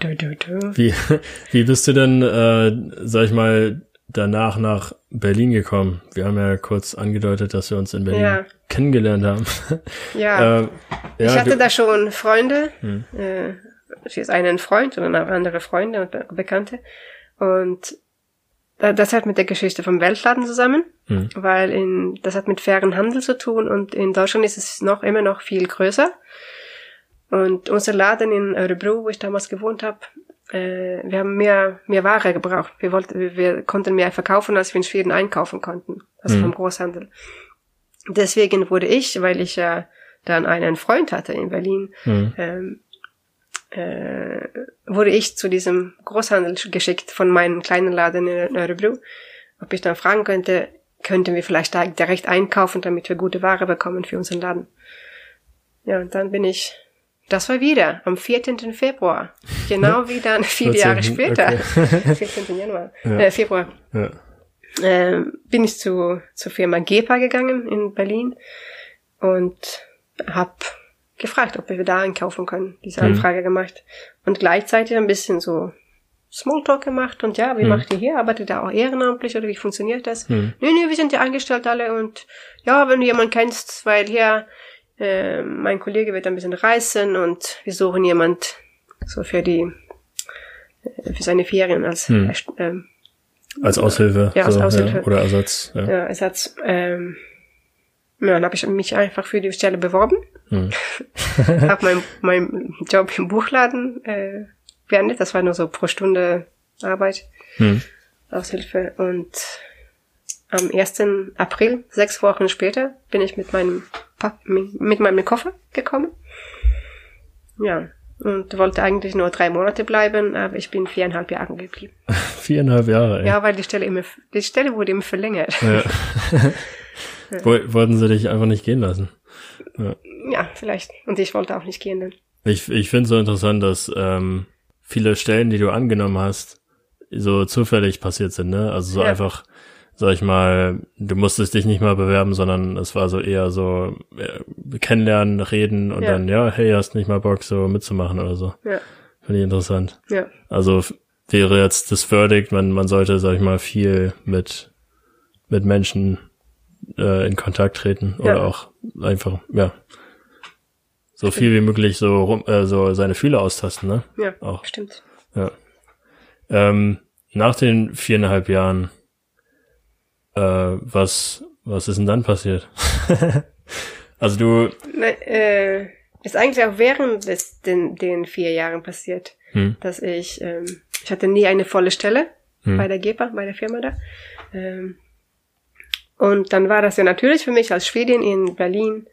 Du, du, du. Wie, wie bist du denn, äh, sag ich mal, danach nach Berlin gekommen? Wir haben ja kurz angedeutet, dass wir uns in Berlin Ja. kennengelernt haben. Ja, ähm, ja, ich hatte da schon Freunde. Hm. Äh, ich ist einen Freund und auch andere Freunde und Be Bekannte. Und das hat mit der Geschichte vom Weltladen zusammen, Hm. weil in, das hat mit fairen Handel zu tun und in Deutschland ist es noch immer noch viel größer. Und unser Laden in Örebro, wo ich damals gewohnt habe, äh, wir haben mehr, mehr Ware gebraucht. Wir wollten, wir, konnten mehr verkaufen, als wir in Schweden einkaufen konnten. Also Mhm. vom Großhandel. Deswegen wurde ich, weil ich ja dann einen Freund hatte in Berlin, hm. ähm, äh, wurde ich zu diesem Großhandel geschickt von meinem kleinen Laden in Örebro, ob ich dann fragen könnte, könnten wir vielleicht da direkt einkaufen, damit wir gute Ware bekommen für unseren Laden. Ja, und dann bin ich, das war wieder am 14. Februar, genau wie dann viele Jahre 14., später, okay. 14. Januar, Ja. äh, Februar, ja. ähm, bin ich zu, zur Firma GEPA gegangen in Berlin und habe gefragt, ob wir da einkaufen können. Diese Mhm. Anfrage gemacht. Und gleichzeitig ein bisschen so Smalltalk gemacht und ja, wie Mhm. macht ihr hier? Arbeitet ihr auch ehrenamtlich oder wie funktioniert das? Mhm. Nee, nee, wir sind ja angestellt alle und ja, wenn du jemanden kennst, weil hier äh, mein Kollege wird ein bisschen reisen und wir suchen jemand so für die äh, für seine Ferien als Mhm. ähm, Als Aushilfe. Ja, als so, Aushilfe. Ja, oder Ersatz. Ja. ja, Ersatz. Ähm, ja, dann habe ich mich einfach für die Stelle beworben. Hm. habe mein, mein Job im Buchladen äh, beendet. Das war nur so pro Stunde Arbeit, Hm. Aushilfe. Und am 1. April, sechs Wochen später, bin ich mit meinem Pap mit meinem Koffer gekommen. Ja, und wollte eigentlich nur drei Monate bleiben, aber ich bin viereinhalb Jahre geblieben. Viereinhalb Jahre, ey. Ja, weil die Stelle immer, die Stelle wurde immer verlängert. Ja. Woll- Wollten sie dich einfach nicht gehen lassen. Ja, vielleicht. Und ich wollte auch nicht gehen dann. Ich, ich finde so interessant, dass ähm, viele Stellen, die du angenommen hast, so zufällig passiert sind, ne? Also so Ja. einfach, sag ich mal, du musstest dich nicht mal bewerben, sondern es war so eher so äh, kennenlernen, reden und Ja. dann, ja, hey, hast nicht mal Bock, so mitzumachen oder so. Ja, Finde ich interessant. ja, Also wäre jetzt das Verdict, man, man sollte, sag ich mal, viel mit, mit Menschen äh, in Kontakt treten oder Ja. auch einfach, ja, so viel wie möglich so rum, äh, so seine Fühler austasten, ne? ja, Auch. stimmt. Ja. Ähm, nach den viereinhalb Jahren, äh, was, was ist denn dann passiert? also du, Nein, äh, ist eigentlich auch während des, den, den vier Jahren passiert, hm, dass ich, ähm, ich hatte nie eine volle Stelle hm, bei der GEPA, bei der Firma da. Ähm, und dann war das ja natürlich für mich als Schwedin in Berlin,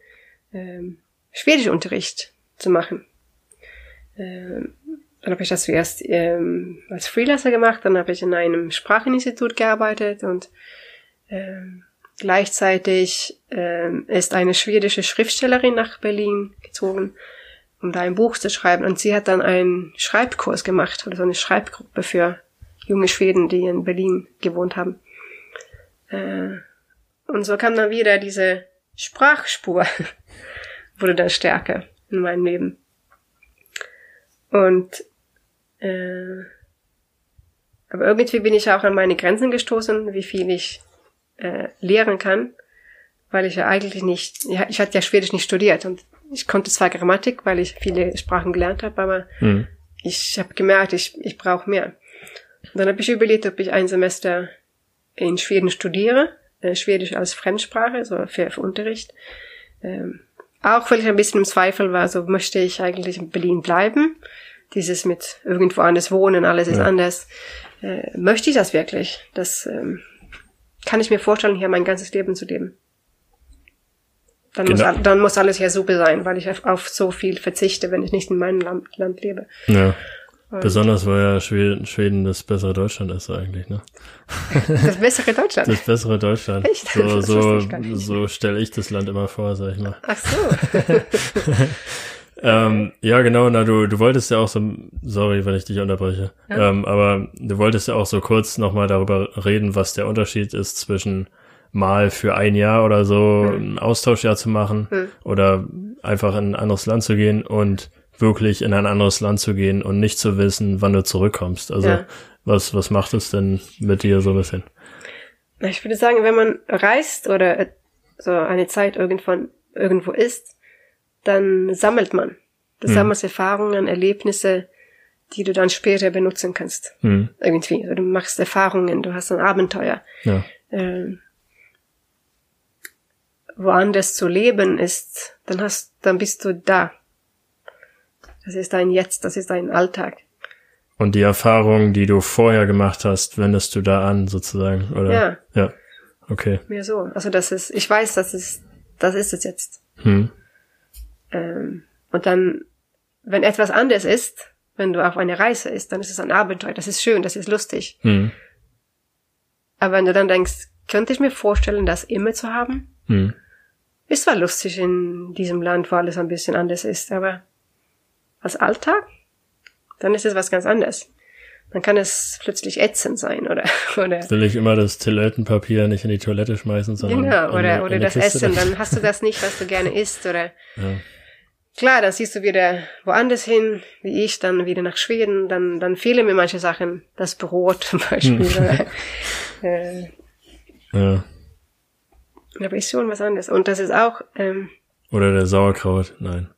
ähm, Schwedischunterricht zu machen. Ähm, dann habe ich das zuerst ähm, als Freelancer gemacht, dann habe ich in einem Spracheninstitut gearbeitet und ähm, gleichzeitig ähm, ist eine schwedische Schriftstellerin nach Berlin gezogen, um da ein Buch zu schreiben. Und sie hat dann einen Schreibkurs gemacht oder so eine Schreibgruppe für junge Schweden, die in Berlin gewohnt haben. Äh, und so kam dann wieder diese Sprachspur, wurde dann stärker in meinem Leben. Und äh, aber irgendwie bin ich auch an meine Grenzen gestoßen, wie viel ich äh, lehren kann, weil ich ja eigentlich nicht, ja, ich hatte ja Schwedisch nicht studiert und ich konnte zwar Grammatik, weil ich viele Sprachen gelernt habe, aber hm, ich habe gemerkt, ich, ich brauche mehr. Und dann habe ich überlegt, ob ich ein Semester in Schweden studiere, äh, Schwedisch als Fremdsprache, so für, für Unterricht. Ähm, auch weil ich ein bisschen im Zweifel war, so möchte ich eigentlich in Berlin bleiben. Dieses mit irgendwo anders wohnen, alles ist Ja. anders. Äh, möchte ich das wirklich? Das ähm, kann ich mir vorstellen, hier mein ganzes Leben zu leben. Dann, muss, Genau. all- dann muss alles ja super sein, weil ich auf, auf so viel verzichte, wenn ich nicht in meinem Land, Land lebe. ja. Besonders, weil ja Schweden, Schweden das bessere Deutschland ist eigentlich, ne? Das bessere Deutschland. Das bessere Deutschland. Echt? So, so, so stelle ich das Land immer vor, sag ich mal. Ach so. Ähm, ja, genau, na, du, du wolltest ja auch so, sorry, wenn ich dich unterbreche, Ja. ähm, aber du wolltest ja auch so kurz nochmal darüber reden, was der Unterschied ist zwischen mal für ein Jahr oder so Hm. ein Austauschjahr zu machen Hm. oder einfach in ein anderes Land zu gehen und wirklich in ein anderes Land zu gehen und nicht zu wissen, wann du zurückkommst. Also Ja. was, was macht es denn mit dir so ein bisschen? Na, Ich würde sagen, wenn man reist oder äh, so eine Zeit irgendwann irgendwo ist, dann sammelt man. Du Hm. sammelst Erfahrungen, Erlebnisse, die du dann später benutzen kannst. Hm, Irgendwie. Also du machst Erfahrungen, du hast ein Abenteuer. ja. Ähm, woanders zu leben ist, dann hast, dann bist du da. Das ist dein Jetzt, das ist dein Alltag. Und die Erfahrungen, die du vorher gemacht hast, wendest du da an, sozusagen, oder? Ja. Ja. Okay. Mehr so. Also das ist, ich weiß, das ist, das ist es jetzt. Hm. Ähm, und dann, wenn etwas anders ist, wenn du auf eine Reise ist, dann ist es ein Abenteuer. Das ist schön, das ist lustig. Hm. Aber wenn du dann denkst, könnte ich mir vorstellen, das immer zu haben? Hm. Ist zwar lustig in diesem Land, wo alles ein bisschen anders ist, aber als Alltag, dann ist es was ganz anderes. Dann kann es plötzlich ätzend sein oder oder Will ich immer das Toilettenpapier nicht in die Toilette schmeißen, sondern genau oder in oder eine das Kiste Essen, da- dann hast du das nicht, was du gerne isst oder Ja. klar, dann siehst du wieder woanders hin, wie ich, dann wieder nach Schweden, dann dann fehlen mir manche Sachen, das Brot zum Beispiel. oder, äh, ja. aber ist schon was anderes und das ist auch ähm, Oder der Sauerkraut, nein.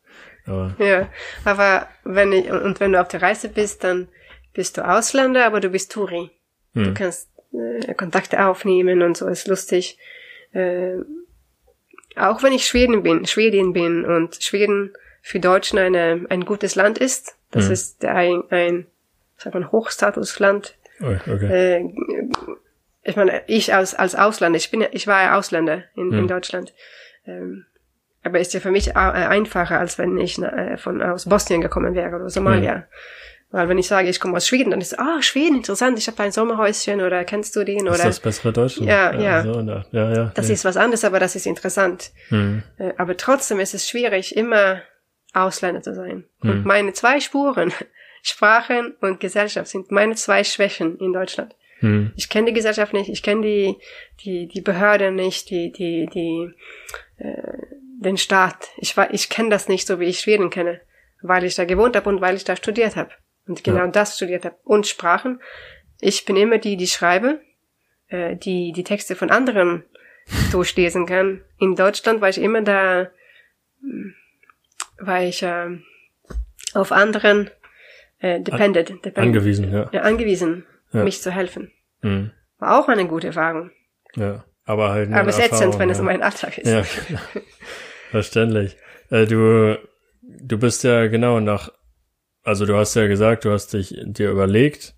Aber Ja, aber wenn ich, und wenn du auf der Reise bist, dann bist du Ausländer, aber du bist Touri. Du hm. kannst äh, Kontakte aufnehmen und so ist lustig. Äh, auch wenn ich Schweden bin, Schwedin bin und Schweden für Deutschen eine, ein gutes Land ist, das Mhm. ist ein, ein sag mal, Hochstatusland. Oh, okay. Äh, ich meine, ich als, als Ausländer, ich bin, ich war ja Ausländer in, in Mhm. Deutschland. Ähm, aber ist ja für mich äh, einfacher, als wenn ich äh, von aus Bosnien gekommen wäre oder Somalia. Weil wenn ich sage, ich komme aus Schweden, dann ist ah, Schweden, interessant, ich habe ein Sommerhäuschen oder kennst du den ist oder das bessere Deutschland? Ja, ja. So, na, ja, ja. das nee. ist was anderes, aber das ist interessant. Hm. Äh, aber trotzdem ist es schwierig, immer Ausländer zu sein. Hm. Und meine zwei Spuren, Sprachen und Gesellschaft, sind meine zwei Schwächen in Deutschland. Hm. Ich kenne die Gesellschaft nicht, ich kenne die, die, die Behörde nicht, die, die, die, äh, den Staat. Ich, wa- ich kenne das nicht so, wie ich Schweden kenne, weil ich da gewohnt habe und weil ich da studiert habe. Und genau Ja. das studiert habe. Und Sprachen. Ich bin immer die, die schreibe, äh, die die Texte von anderen durchlesen kann. In Deutschland war ich immer da, mh, war ich äh, auf anderen äh, dependent, dependent Angewiesen, ja. ja, angewiesen, Ja. mich zu helfen. Hm. War auch eine gute Erfahrung. Ja. Aber halt Aber ätzend, Erfahrung, wenn es ja. um einen Alltag ist. Ja, verständlich. Äh, du, du bist ja genau nach, also du hast ja gesagt, du hast dich dir überlegt,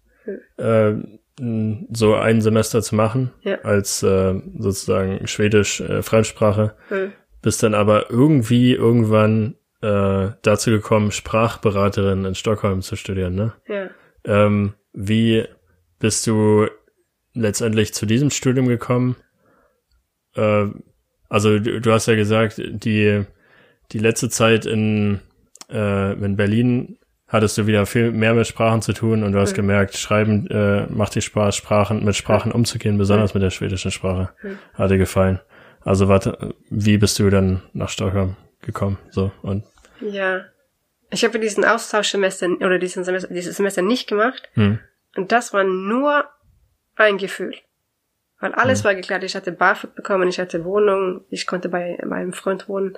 äh, m, so ein Semester zu machen Ja. als äh, sozusagen Schwedisch äh, Fremdsprache, Hm. bist dann aber irgendwie irgendwann äh, dazu gekommen, Sprachberaterin in Stockholm zu studieren, ne? Ja. Ähm, wie bist du letztendlich zu diesem Studium gekommen? Äh, also du, du hast ja gesagt, die, die letzte Zeit in, äh, in Berlin hattest du wieder viel mehr mit Sprachen zu tun und du hast Mhm. gemerkt, Schreiben äh, macht dir Spaß, Sprachen mit Sprachen umzugehen, besonders mit der schwedischen Sprache. Mhm. Hat dir gefallen. Also warte, wie bist du dann nach Stockholm gekommen? So und Ja. Ich habe diesen Austauschsemester oder diesen Semester, dieses Semester nicht gemacht. hm, Und das war nur ein Gefühl. Weil alles Mhm. war geklärt. Ich hatte BAföG bekommen, ich hatte Wohnung, ich konnte bei, bei einem Freund wohnen.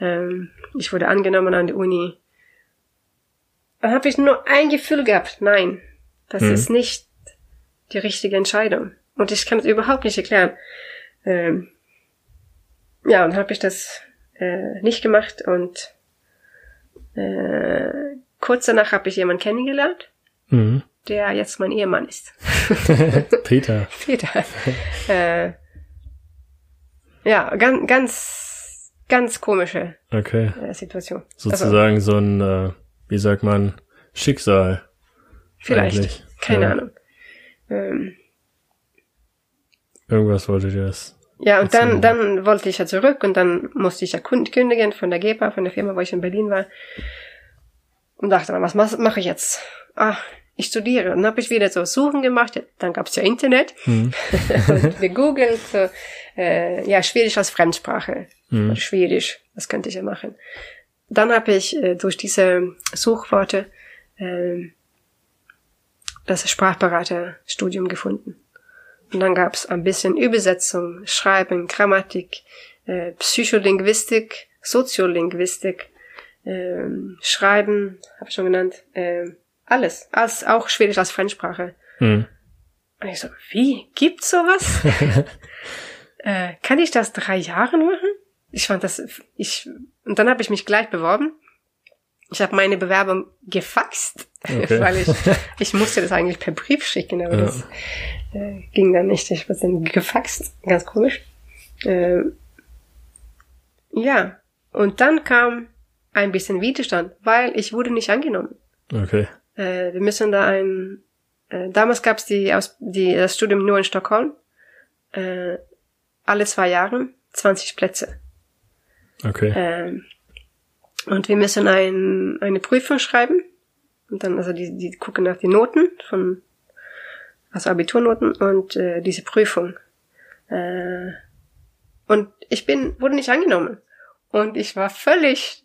Ähm, ich wurde angenommen an die Uni. Dann habe ich nur ein Gefühl gehabt. Nein, das Mhm. ist nicht die richtige Entscheidung. Und ich kann es überhaupt nicht erklären. Ähm, ja, und habe ich das äh, nicht gemacht und äh, kurz danach habe ich jemanden kennengelernt, mhm. Der jetzt mein Ehemann ist. Peter. Peter. äh, ja, ganz, ganz, ganz komische Okay. äh, Situation. Also, Sozusagen so ein, äh, wie sagt man, Schicksal. vielleicht. eigentlich. Keine Ja. Ahnung. Ähm, Irgendwas wollte dir das. ja, und dann, dann wollte ich ja zurück und dann musste ich ja kün- kündigen von der GEPA, von der Firma, wo ich in Berlin war. und dachte, was mache ich jetzt? Ah, ich studiere. Und dann habe ich wieder so Suchen gemacht. Dann gab es ja Internet. Hm. und gegoogelt. So, äh, ja, Schwedisch als Fremdsprache. Hm. Schwedisch, das könnte ich ja machen. Dann habe ich äh, durch diese Suchworte äh, das Sprachberaterstudium gefunden. Und dann gab es ein bisschen Übersetzung, Schreiben, Grammatik, äh, Psycholinguistik, Soziolinguistik, äh, Schreiben, habe ich schon genannt, äh, alles, als auch Schwedisch als Fremdsprache. Hm. Und ich so, wie gibt's sowas? äh, kann ich das drei Jahre machen? Ich fand das, ich und dann habe ich mich gleich beworben. Ich habe meine Bewerbung gefaxt, okay. weil ich ich musste das eigentlich per Brief schicken, aber ja. das äh, ging dann nicht. Ich wurde dann gefaxt, ganz komisch. Äh, ja, und dann kam ein bisschen Widerstand, weil ich wurde nicht angenommen. Okay. Äh, wir müssen da ein. Äh, damals gab es die, aus, die das Studium nur in Stockholm. Äh, alle zwei Jahre 20 Plätze. Okay. Ähm, und wir müssen ein, eine Prüfung schreiben. Und dann, also die, die gucken nach den Noten von, also Abiturnoten und äh, diese Prüfung. Äh, und ich bin, wurde nicht angenommen. Und ich war völlig,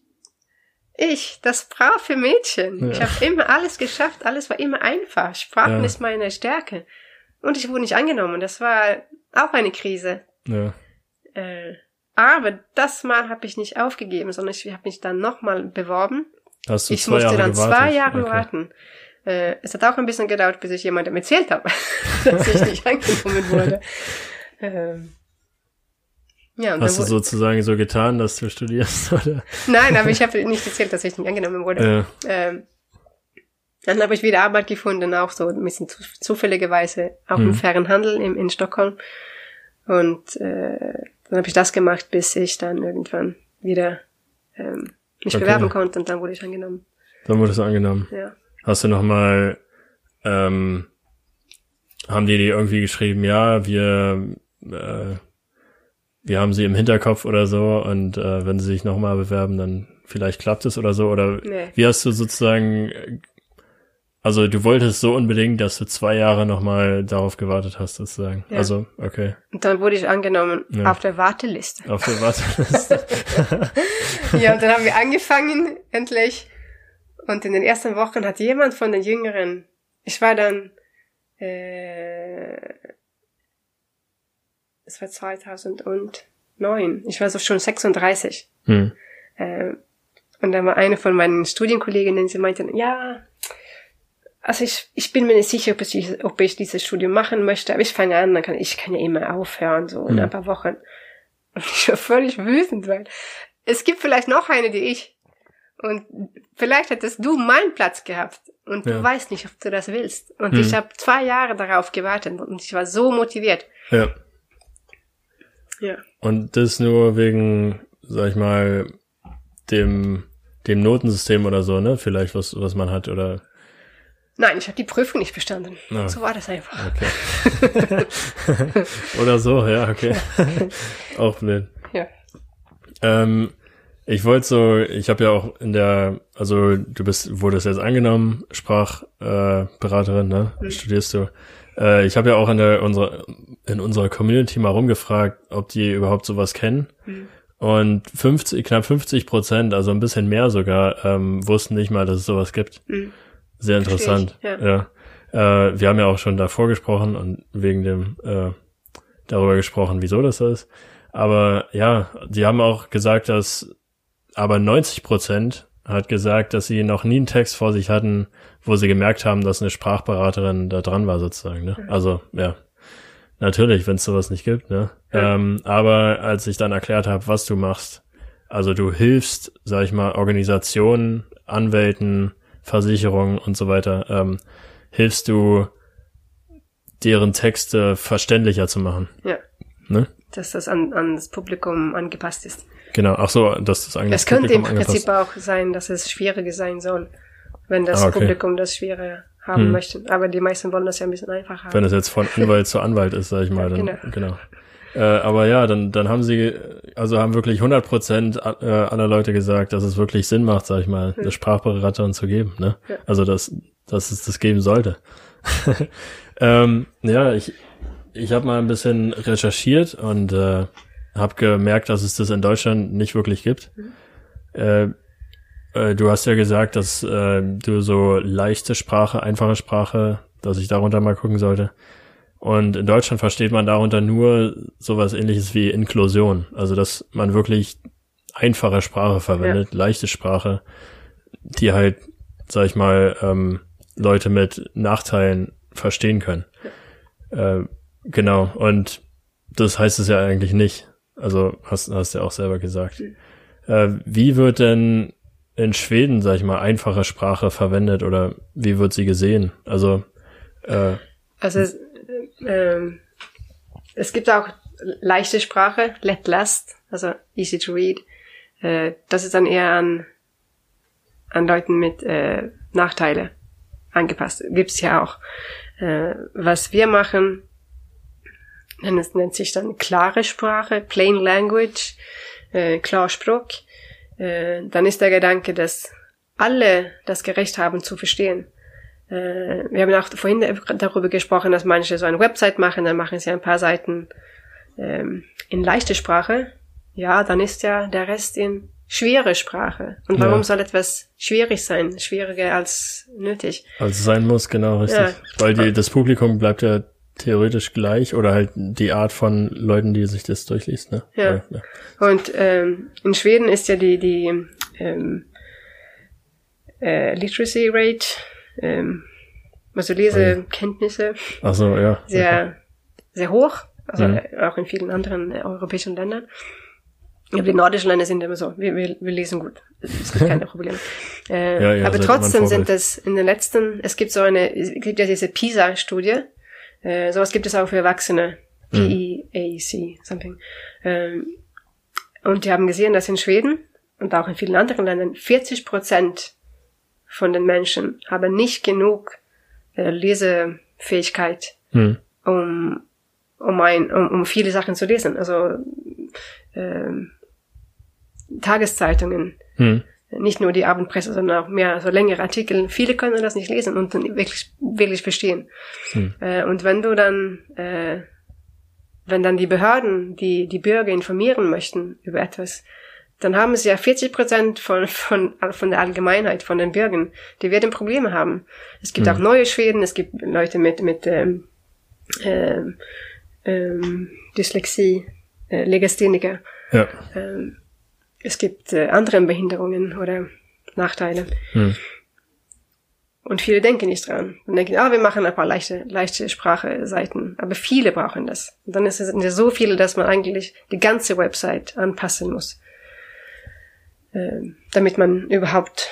ich, das brave Mädchen. Ja. Ich habe immer alles geschafft, alles war immer einfach. Sprachen ja. ist meine Stärke. Und ich wurde nicht angenommen. Das war auch eine Krise. Ja. Äh, aber das Mal habe ich nicht aufgegeben, sondern ich habe mich dann nochmal beworben. Hast du ich musste Jahre dann gewartet? zwei Jahre okay. warten. Äh, es hat auch ein bisschen gedauert, bis ich jemandem erzählt habe, dass ich nicht angenommen wurde. Ähm, ja, und Hast du sozusagen so getan, dass du studierst, oder? Nein, aber ich habe nicht erzählt, dass ich nicht angenommen wurde. Ja. Ähm, dann habe ich wieder Arbeit gefunden, auch so ein bisschen zufälligerweise, auch hm. im fairen Handel in, in Stockholm. Und äh, dann habe ich das gemacht, bis ich dann irgendwann wieder ähm, mich okay. bewerben konnte und dann wurde ich angenommen. Dann wurde es angenommen. Ja. Hast du noch mal ähm, haben die dir irgendwie geschrieben, ja, wir äh, wir haben sie im Hinterkopf oder so und äh, wenn sie sich nochmal bewerben, dann vielleicht klappt es oder so oder nee. wie hast du sozusagen also du wolltest so unbedingt, dass du zwei Jahre nochmal darauf gewartet hast, sozusagen. Ja. Also, okay. Und dann wurde ich angenommen ja. auf der Warteliste. Auf der Warteliste. ja, und dann haben wir angefangen, endlich. Und in den ersten Wochen hat jemand von den Jüngeren, ich war dann, äh, es war 2009, ich war so schon 36. Hm. Äh, und dann war eine von meinen Studienkolleginnen, sie meinte, ja, also ich, ich bin mir nicht sicher, ob ich, ob ich dieses Studium machen möchte, aber ich fange an, dann kann ich kann ja immer aufhören, so in mhm. ein paar Wochen. Und ich war völlig wütend, weil es gibt vielleicht noch eine, die ich. Und vielleicht hättest du meinen Platz gehabt und ja. du weißt nicht, ob du das willst. Und mhm. ich habe zwei Jahre darauf gewartet und ich war so motiviert. Ja. Ja. Und das nur wegen, sag ich mal, dem, dem Notensystem oder so, ne? Vielleicht was, was man hat oder Nein, ich habe die Prüfung nicht bestanden. Ah. So war das einfach. Okay. Oder so, ja, okay. auch blöd. Ja. Ähm, ich wollte so, ich habe ja auch in der, also du bist, wurdest jetzt angenommen, Sprachberaterin, äh, ne? Mhm. Studierst du. Äh, ich habe ja auch in der unserer in unserer Community mal rumgefragt, ob die überhaupt sowas kennen. Mhm. Und 50, knapp 50 Prozent, also ein bisschen mehr sogar, ähm, wussten nicht mal, dass es sowas gibt. Mhm. Sehr interessant. Ich, ja. ja. Äh, wir haben ja auch schon davor gesprochen und wegen dem äh, darüber gesprochen, wieso das ist. Aber ja, die haben auch gesagt, dass aber 90 Prozent hat gesagt, dass sie noch nie einen Text vor sich hatten, wo sie gemerkt haben, dass eine Sprachberaterin da dran war sozusagen. Ne? Also ja, natürlich, wenn es sowas nicht gibt. Ne? Ja. Ähm, aber als ich dann erklärt habe, was du machst, also du hilfst, sag ich mal, Organisationen, Anwälten, Versicherungen und so weiter, ähm, hilfst du, deren Texte verständlicher zu machen. Ja. Ne? Dass das an, an das Publikum angepasst ist. Genau, ach so, dass das eigentlich. Es könnte im Prinzip auch sein, dass es schwieriger sein soll, wenn das ah, okay. Publikum das schwieriger haben hm. möchte. Aber die meisten wollen das ja ein bisschen einfacher haben. Wenn es jetzt von Anwalt zu Anwalt ist, sag ich mal, dann genau. genau. Äh, aber ja, dann, dann haben sie, also haben wirklich 100 Prozent äh, aller Leute gesagt, dass es wirklich Sinn macht, sag ich mal, eine Sprachberaterin zu geben. Ne? Ja. Also dass, dass es das geben sollte. ähm, ja, ich, ich habe mal ein bisschen recherchiert und äh, habe gemerkt, dass es das in Deutschland nicht wirklich gibt. Äh, äh, du hast ja gesagt, dass äh, du so leichte Sprache, einfache Sprache, dass ich darunter mal gucken sollte. Und in Deutschland versteht man darunter nur sowas ähnliches wie Inklusion. Also, dass man wirklich einfache Sprache verwendet, leichte Sprache, die halt, sag ich mal, ähm, Leute mit Nachteilen verstehen können. Äh, genau. Und das heißt es ja eigentlich nicht. Also, hast, hast du ja auch selber gesagt. Äh, wie wird denn in Schweden, sag ich mal, einfache Sprache verwendet oder wie wird sie gesehen? Also, äh, Also es, ähm, es gibt auch leichte Sprache, let last, also easy to read. Äh, das ist dann eher an, an Leuten mit äh, Nachteile angepasst. Gibt's ja auch. Äh, was wir machen, dann es nennt sich dann klare Sprache, plain language, äh, Klarspruch. Äh, dann ist der Gedanke, dass alle das Gerecht haben zu verstehen. Äh, wir haben auch vorhin darüber gesprochen, dass manche so eine Website machen, dann machen sie ein paar Seiten ähm, in leichte Sprache. Ja, dann ist ja der Rest in schwere Sprache. Und warum Ja. soll etwas schwierig sein? Schwieriger als nötig. also es sein muss, genau, richtig. Ja. Weil die, das Publikum bleibt ja theoretisch gleich oder halt die Art von Leuten, die sich das durchliest, ne? Ja. ja. Und ähm, in Schweden ist ja die, die ähm, äh, Literacy Rate, ähm, also Lesekenntnisse, Ach so, ja. sehr, sehr hoch, also Mhm. auch in vielen anderen äh, europäischen Ländern. Aber die nordischen Länder sind immer so, wir, wir, wir lesen gut, es gibt keine Probleme. Äh, Ja, ja, aber trotzdem sind es in den letzten, es gibt so eine, es gibt ja diese PISA-Studie, äh, sowas gibt es auch für Erwachsene, P-E-A-C, something. Ähm, und die haben gesehen, dass in Schweden und auch in vielen anderen Ländern 40 Prozent von den Menschen haben nicht genug äh, Lesefähigkeit, Hm. um, um, ein, um, um viele Sachen zu lesen. Also ähm, Tageszeitungen, Hm. Nicht nur die Abendpresse, sondern auch mehr so längere Artikel. Viele können das nicht lesen und wirklich, wirklich verstehen. Hm. Äh, und wenn du dann, äh, wenn dann die Behörden die, die Bürger informieren möchten über etwas, dann haben sie ja 40 Prozent von, von, von der Allgemeinheit, von den Bürgern, die werden Probleme haben. Es gibt Hm. auch neue Schweden, es gibt Leute mit, mit ähm, ähm, ähm, Dyslexie, äh, Legastheniker. Ja. Ähm, es gibt äh, andere Behinderungen oder Nachteile. Hm. Und viele denken nicht dran. Und denken, ah, wir machen ein paar leichte, leichte Sprache-Seiten. Aber viele brauchen das. Und dann ist es so viele, dass man eigentlich die ganze Website anpassen muss. Ähm, damit man überhaupt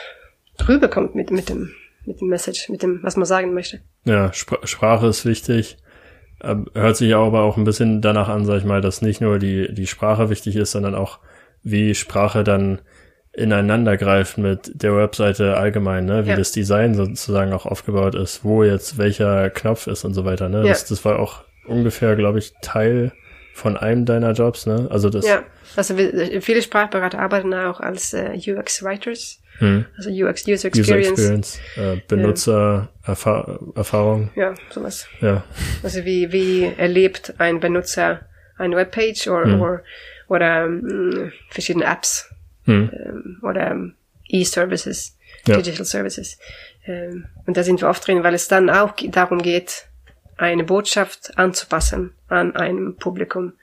rüberkommt mit, mit dem, mit dem Message, mit dem, was man sagen möchte. Ja, Spr Sprache ist wichtig. Ähm, Hört sich aber auch ein bisschen danach an, sag ich mal, dass nicht nur die, die Sprache wichtig ist, sondern auch, wie Sprache dann ineinander greift mit der Webseite allgemein, ne? wie Ja. das Design sozusagen auch aufgebaut ist, wo jetzt welcher Knopf ist und so weiter. Ne? Ja. Das, das war auch ungefähr, glaube ich, Teil von einem deiner Jobs. Ne? Also das Ja, also viele Sprachberater arbeiten auch als äh, UX-Writers, hm, also UX, User User Experience. Experience, äh, Benutzererfahrung. Ja, sowas. Ja. Also wie, wie erlebt ein Benutzer eine Webpage oder, Hm. Oder, oder ähm, verschiedene Apps Hm. ähm, oder E-Services, Ja. Digital Services. Ähm, und da sind wir oft drin, weil es dann auch darum geht, eine Botschaft anzupassen an einem Publikum.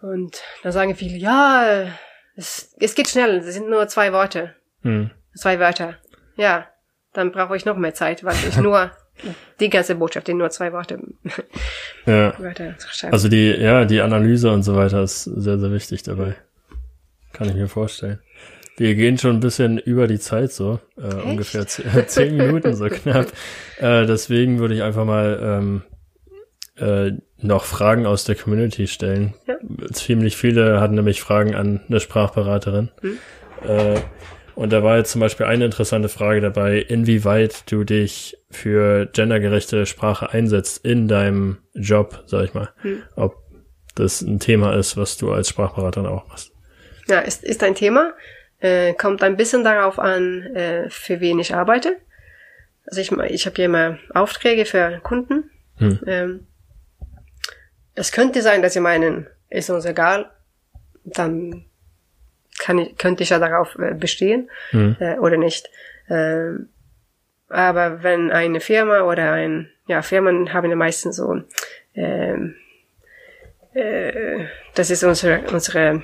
Und dann sagen viele, ja, es, es geht schnell, es sind nur zwei Worte, Hm. zwei Wörter. Ja, dann brauche ich noch mehr Zeit, weil ich nur die ganze Botschaft in nur zwei Worte, Ja. Wörter. Also die, ja, die Analyse und so weiter ist sehr, sehr wichtig dabei. Kann ich mir vorstellen. Wir gehen schon ein bisschen über die Zeit so, äh, ungefähr ze- zehn Minuten so knapp. Äh, deswegen würde ich einfach mal ähm, äh, noch Fragen aus der Community stellen. Ja. Ziemlich viele hatten nämlich Fragen an eine Sprachberaterin. Hm. Äh, Und da war jetzt zum Beispiel eine interessante Frage dabei, inwieweit du dich für gendergerechte Sprache einsetzt in deinem Job, sag ich mal. Hm. Ob das ein Thema ist, was du als Sprachberaterin auch machst. Ja, ist, ist ein Thema. Äh, kommt ein bisschen darauf an, äh, für wen ich arbeite. Also ich, ich habe ja immer Aufträge für Kunden. Hm. Ähm, es könnte sein, dass sie meinen, ist uns egal, dann kann ich, könnte ich ja darauf äh, bestehen mhm. äh, oder nicht. Ähm, aber wenn eine Firma oder ein, ja, Firmen haben ja meistens so, ähm, äh, das ist unsere, unsere,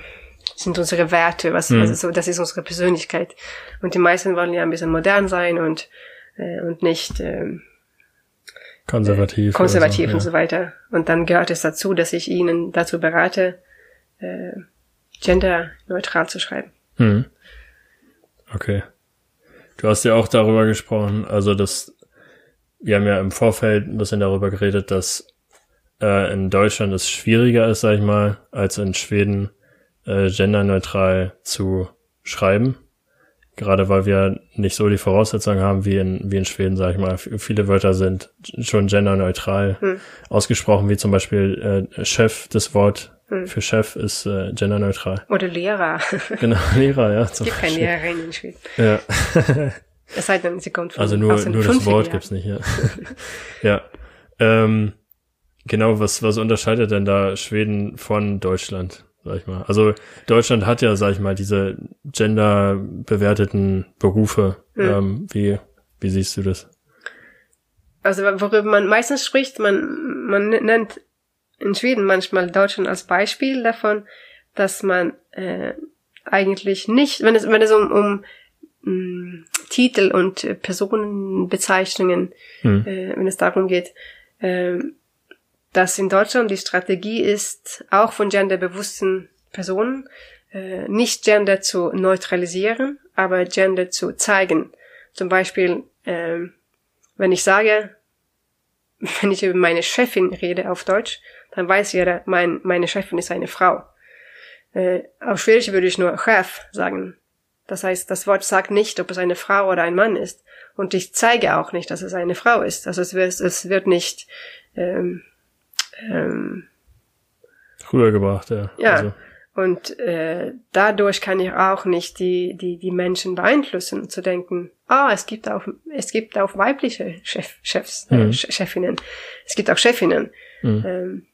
sind unsere Werte, was, mhm. also so, das ist unsere Persönlichkeit. Und die meisten wollen ja ein bisschen modern sein und, äh, und nicht, ähm, konservativ, konservativ so, und ja. so weiter. Und dann gehört es dazu, dass ich ihnen dazu berate, äh, genderneutral zu schreiben. Hm. Okay. Du hast ja auch darüber gesprochen, also das, wir haben ja im Vorfeld ein bisschen darüber geredet, dass äh, in Deutschland es schwieriger ist, sag ich mal, als in Schweden äh, genderneutral zu schreiben. Gerade weil wir nicht so die Voraussetzungen haben wie in, wie in Schweden, sag ich mal. Viele Wörter sind schon genderneutral hm. ausgesprochen, wie zum Beispiel äh, Chef, das Wort hm. Für Chef ist äh, genderneutral. Oder Lehrer. genau, Lehrer, ja. Es gibt keine Lehrerin in Schweden. Ja. es sei denn, sie kommt von Also nur, nur das Wort gibt's nicht, ja. ja. Ähm, genau, was, was unterscheidet denn da Schweden von Deutschland, sag ich mal? Also Deutschland hat ja, sag ich mal, diese genderbewerteten Berufe. Hm. Ähm, wie, wie siehst du das? Also worüber man meistens spricht, man, man nennt in Schweden manchmal Deutschland als Beispiel davon, dass man äh, eigentlich nicht, wenn es, wenn es um, um mh, mm, Titel und äh, Personenbezeichnungen, hm. äh, wenn es darum geht, äh, dass in Deutschland die Strategie ist, auch von genderbewussten Personen, äh, nicht Gender zu neutralisieren, aber Gender zu zeigen. Zum Beispiel, äh, wenn ich sage, wenn ich über meine Chefin rede auf Deutsch, dann weiß jeder, mein, meine Chefin ist eine Frau. Äh, auf Schwedisch würde ich nur Chef sagen. Das heißt, das Wort sagt nicht, ob es eine Frau oder ein Mann ist. Und ich zeige auch nicht, dass es eine Frau ist. Also es wird, es wird nicht ähm, ähm, rübergebracht, ja. Ja. Also. Und äh, dadurch kann ich auch nicht die, die, die Menschen beeinflussen, zu denken, ah, es gibt auch, es gibt auch weibliche Chef, Chefs, äh, mhm. Chefinnen. Es gibt auch Chefinnen. Mhm. Ähm,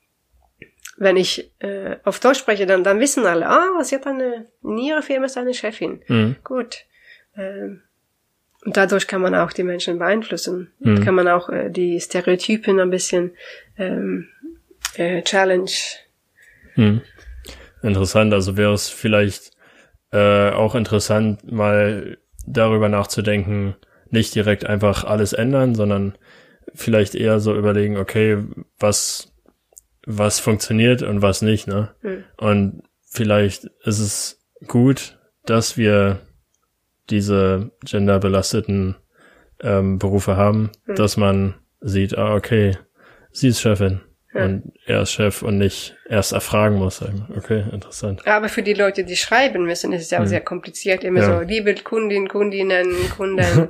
wenn ich äh, auf Deutsch spreche, dann, dann wissen alle, ah, sie hat eine, in ihrer Firma ist eine Chefin. Mhm. Gut. Ähm, und dadurch kann man auch die Menschen beeinflussen. Mhm. Kann man auch äh, die Stereotypen ein bisschen ähm, äh, challenge. Mhm. Interessant, also wäre es vielleicht äh, auch interessant, mal darüber nachzudenken, nicht direkt einfach alles ändern, sondern vielleicht eher so überlegen, okay, was was funktioniert und was nicht, ne? Mhm. Und vielleicht ist es gut, dass wir diese genderbelasteten ähm, Berufe haben, mhm. dass man sieht, ah, okay, sie ist Chefin ja. und er ist Chef und nicht erst erfragen muss. Okay, interessant. Aber für die Leute, die schreiben müssen, ist es ja auch mhm. sehr kompliziert. Immer ja. so, liebe Kundin, Kundinnen, Kunden.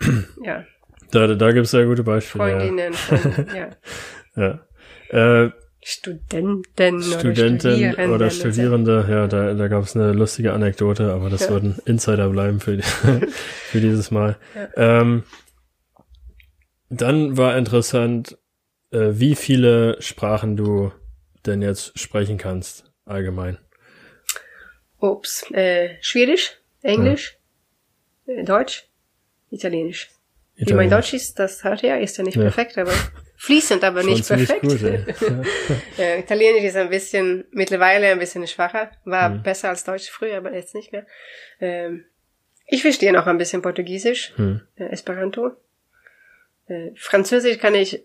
ja. Da, da gibt es sehr gute Beispiele. Freundinnen, ja. Freundinnen, ja. ja. Äh, Studenten, Studenten oder, oder Studierende, ja, da, da gab es eine lustige Anekdote, aber das ja. wird ein Insider bleiben für, die, für dieses Mal. Ja. Ähm, dann war interessant, äh, wie viele Sprachen du denn jetzt sprechen kannst, allgemein. Ups, äh, Schwedisch, Englisch, ja. äh, Deutsch, Italienisch. Italienisch. Wie mein Deutsch ist, das hört ihr, ist ja nicht perfekt, aber fließend, aber nicht perfekt. Gut, ja, Italienisch ist ein bisschen, mittlerweile ein bisschen schwacher, war mhm. besser als Deutsch früher, aber jetzt nicht mehr. Ähm, ich verstehe noch ein bisschen Portugiesisch, mhm. äh, Esperanto. Äh, Französisch kann ich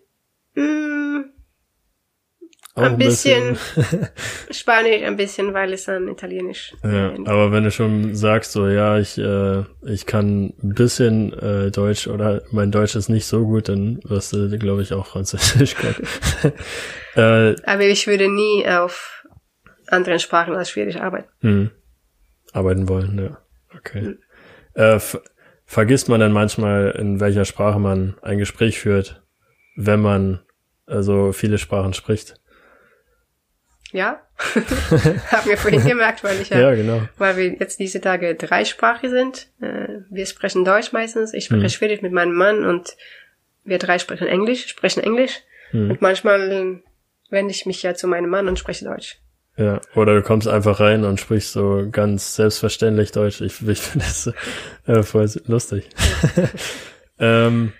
mh, ein, bisschen, bisschen. Spanisch, ein bisschen, weil es dann Italienisch. Ja, äh, aber wenn du schon sagst, so ja, ich äh, ich kann ein bisschen äh, Deutsch oder mein Deutsch ist nicht so gut, dann wirst du, glaube ich, auch Französisch können. äh, aber ich würde nie auf anderen Sprachen als Schwedisch arbeiten. Hm. Arbeiten wollen, ja. Okay. Hm. Äh, vergisst man dann manchmal, in welcher Sprache man ein Gespräch führt, wenn man also viele Sprachen spricht? Ja, haben wir vorhin gemerkt, weil ich ja, ja genau. weil wir jetzt diese Tage dreisprachig sind. Äh, wir sprechen Deutsch meistens, ich spreche hm. Schwedisch mit meinem Mann und wir drei sprechen Englisch, sprechen Englisch. Hm. Und manchmal wende ich mich ja zu meinem Mann und spreche Deutsch. Ja, oder du kommst einfach rein und sprichst so ganz selbstverständlich Deutsch. Ich, ich finde das äh, voll lustig. ähm,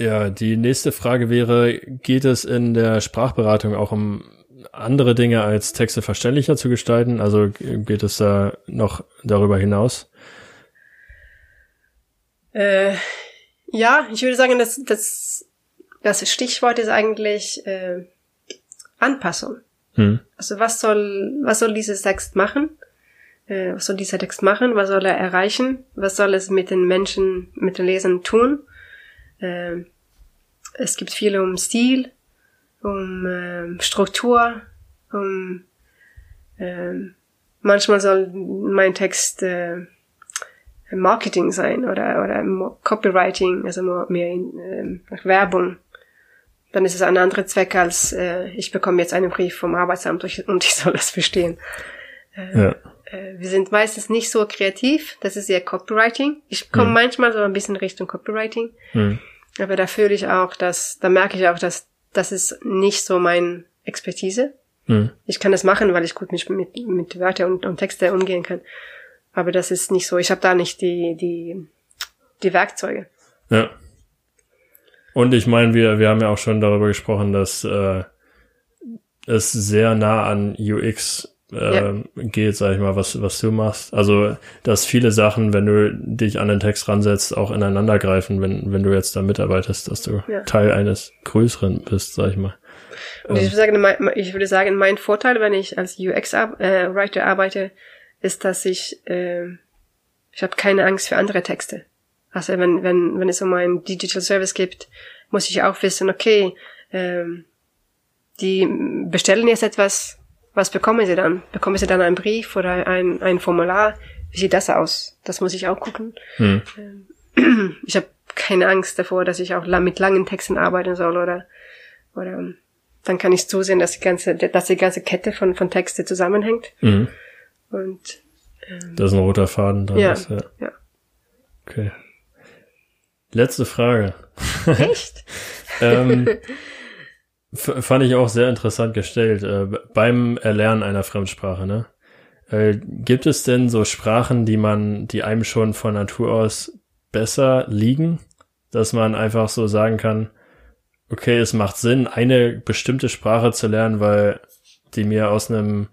ja, die nächste Frage wäre, geht es in der Sprachberatung auch um andere Dinge als Texte verständlicher zu gestalten? Also geht es da noch darüber hinaus? Äh, ja, ich würde sagen, dass das, das Stichwort ist eigentlich äh, Anpassung. Hm. Also was soll, was soll dieses Text machen? Äh, was soll dieser Text machen? Was soll er erreichen? Was soll es mit den Menschen, mit den Lesern tun? Äh, es gibt viel um Stil, um äh, Struktur, um äh, manchmal soll mein Text äh, Marketing sein oder oder Copywriting, also mehr in, äh, Werbung dann ist es ein anderer Zweck als äh, ich bekomme jetzt einen Brief vom Arbeitsamt und ich soll das verstehen. Äh, ja. äh, wir sind meistens nicht so kreativ, das ist eher Copywriting. Ich komme mhm. manchmal so ein bisschen Richtung Copywriting, mhm. aber da fühle ich auch, dass, da merke ich auch, dass das ist nicht so mein Expertise. Mhm. Ich kann das machen, weil ich gut mit, mit, mit Wörtern und, und Texte umgehen kann. Aber das ist nicht so. Ich habe da nicht die, die, die Werkzeuge. Ja. Und ich meine, wir, wir haben ja auch schon darüber gesprochen, dass äh, es sehr nah an UX äh, ja. geht, sag ich mal, was, was du machst. Also, dass viele Sachen, wenn du dich an den Text ransetzt, auch ineinander greifen, wenn, wenn du jetzt da mitarbeitest, dass du ja. Teil eines Größeren bist, sag ich mal. Und ich, würde sagen, ich würde sagen, mein Vorteil, wenn ich als UX-Writer äh, arbeite, ist, dass ich, äh, ich habe keine Angst für andere Texte. Also wenn, wenn, wenn es um einen Digital Service gibt, muss ich auch wissen, okay, ähm, die bestellen jetzt etwas, was bekommen sie dann? Bekommen sie dann einen Brief oder ein, ein Formular? Wie sieht das aus? Das muss ich auch gucken. Hm. Ähm, ich habe keine Angst davor, dass ich auch mit langen Texten arbeiten soll oder oder dann kann ich zusehen, dass die ganze, dass die ganze Kette von von Texte zusammenhängt. Mhm. Und ähm, da ist ein roter Faden dran. Ja, ist, ja. ja. Okay. Letzte Frage. Echt? ähm, fand ich auch sehr interessant gestellt. Äh, beim Erlernen einer Fremdsprache, ne? Äh, gibt es denn so Sprachen, die man, die einem schon von Natur aus besser liegen? Dass man einfach so sagen kann, okay, es macht Sinn, eine bestimmte Sprache zu lernen, weil die mir aus einem,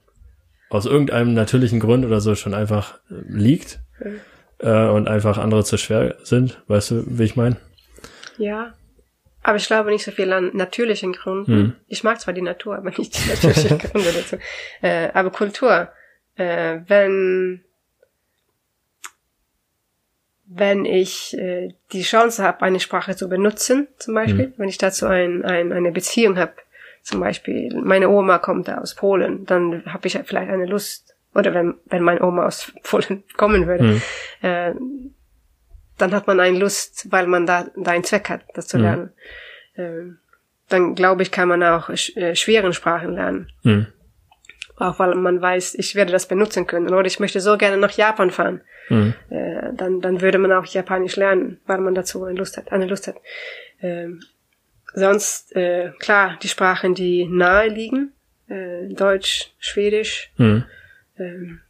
aus irgendeinem natürlichen Grund oder so schon einfach liegt. Mhm äh, und einfach andere zu schwer sind. Weißt du, wie ich meine? Ja. Aber ich glaube nicht so viel an natürlichen Gründen. Hm. Ich mag zwar die Natur, aber nicht die natürlichen Gründe dazu. Äh, aber Kultur. Äh, wenn wenn ich äh, die Chance habe, eine Sprache zu benutzen, zum Beispiel, hm. wenn ich dazu ein, ein, eine Beziehung habe, zum Beispiel, meine Oma kommt aus Polen, dann habe ich vielleicht eine Lust, oder wenn, wenn mein Oma aus Polen kommen würde, mhm. äh, dann hat man eine Lust, weil man da, da einen Zweck hat, das zu mhm. lernen. Mhm. Dann glaube ich, kann man auch sch äh, schweren Sprachen lernen. Mhm. Auch weil man weiß, ich werde das benutzen können. Oder ich möchte so gerne nach Japan fahren. Mhm. Äh, dann, dann würde man auch Japanisch lernen, weil man dazu eine Lust hat. Eine Lust hat. Ähm, sonst, äh, klar, die Sprachen, die nahe liegen, äh, Deutsch, Schwedisch, mhm ähm,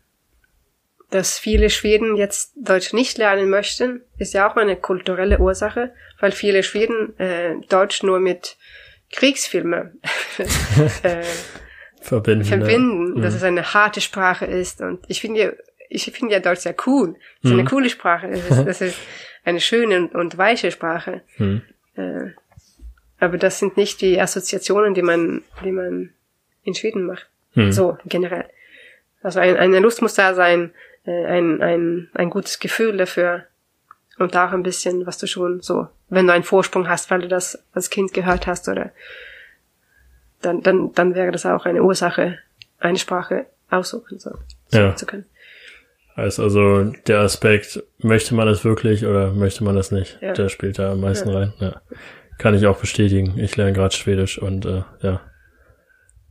dass viele Schweden jetzt Deutsch nicht lernen möchten, ist ja auch eine kulturelle Ursache, weil viele Schweden äh, Deutsch nur mit Kriegsfilmen äh, verbinden, verbinden ja. dass mhm. es eine harte Sprache ist. Und ich finde ja, ich finde ja Deutsch sehr cool. Es ist mhm. eine coole Sprache. Es ist, das ist eine schöne und, und weiche Sprache. Mhm. Äh, aber das sind nicht die Assoziationen, die man, die man in Schweden macht. Mhm. So generell. Also ein, eine Lust muss da sein, ein, ein, ein gutes Gefühl dafür und auch ein bisschen, was du schon so, wenn du einen Vorsprung hast, weil du das als Kind gehört hast oder dann, dann, dann wäre das auch eine Ursache, eine Sprache aussuchen so, ja. zu können. Heißt also, der Aspekt, möchte man das wirklich oder möchte man das nicht, Ja. der spielt da am meisten Ja. rein. Ja. Kann ich auch bestätigen. Ich lerne gerade Schwedisch und äh, ja.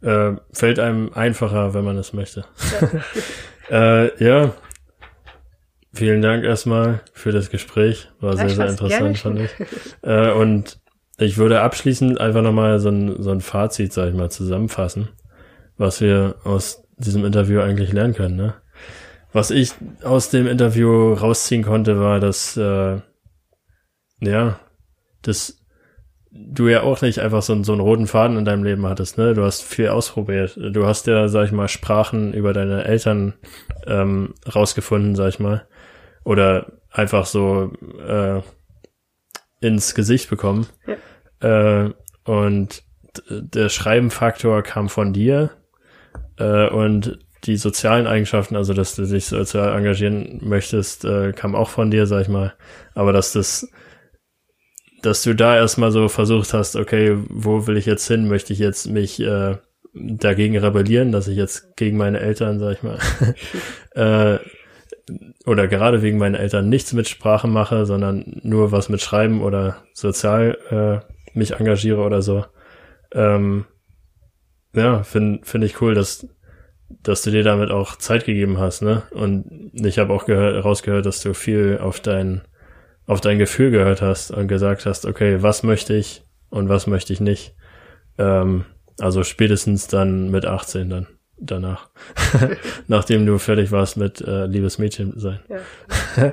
Äh, fällt einem einfacher, wenn man es möchte. äh, ja. Vielen Dank erstmal für das Gespräch. War sehr, sehr interessant, fand ich. Äh, und ich würde abschließend einfach nochmal so ein, so ein Fazit, sag ich mal, zusammenfassen, was wir aus diesem Interview eigentlich lernen können. Ne? Was ich aus dem Interview rausziehen konnte, war, dass äh, ja, dass du ja auch nicht einfach so, einen- so einen roten Faden in deinem Leben hattest, ne? Du hast viel ausprobiert. Du hast ja, sag ich mal, Sprachen über deine Eltern ähm, rausgefunden, sag ich mal. Oder einfach so äh, ins Gesicht bekommen. Äh, und der Schreibenfaktor kam von dir äh, und die sozialen Eigenschaften, also dass du dich sozial engagieren möchtest, äh, kam auch von dir, sag ich mal. Aber dass das, dass du da erstmal so versucht hast, okay, wo will ich jetzt hin? Möchte ich jetzt mich äh, dagegen rebellieren, dass ich jetzt gegen meine Eltern, sag ich mal, äh, oder gerade wegen meinen Eltern nichts mit Sprache mache, sondern nur was mit Schreiben oder sozial äh, mich engagiere oder so. Ähm, ja, finde find ich cool, dass, dass du dir damit auch Zeit gegeben hast, ne? Und ich habe auch gehört, rausgehört, dass du viel auf dein, auf dein Gefühl gehört hast und gesagt hast, okay, was möchte ich und was möchte ich nicht. Ähm, also spätestens dann mit 18 dann danach. Nachdem du fertig warst mit äh, liebes Mädchen sein. Ja.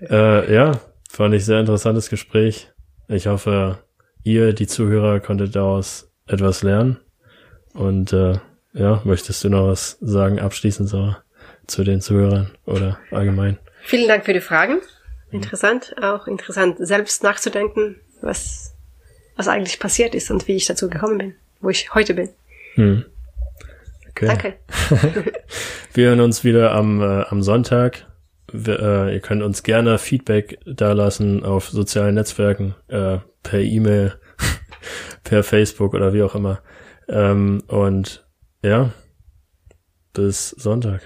Äh, ja, fand ich sehr interessantes Gespräch. Ich hoffe, ihr, die Zuhörer, konntet daraus etwas lernen. Und äh, ja, möchtest du noch was sagen abschließend so zu den Zuhörern oder allgemein? Vielen Dank für die Fragen. Interessant, auch interessant, selbst nachzudenken, was, was eigentlich passiert ist und wie ich dazu gekommen bin, wo ich heute bin. Hm. Okay. Danke. Wir hören uns wieder am, äh, am Sonntag. Wir, äh, ihr könnt uns gerne Feedback dalassen auf sozialen Netzwerken, äh, per E-Mail, per Facebook oder wie auch immer. Ähm, und ja, bis Sonntag.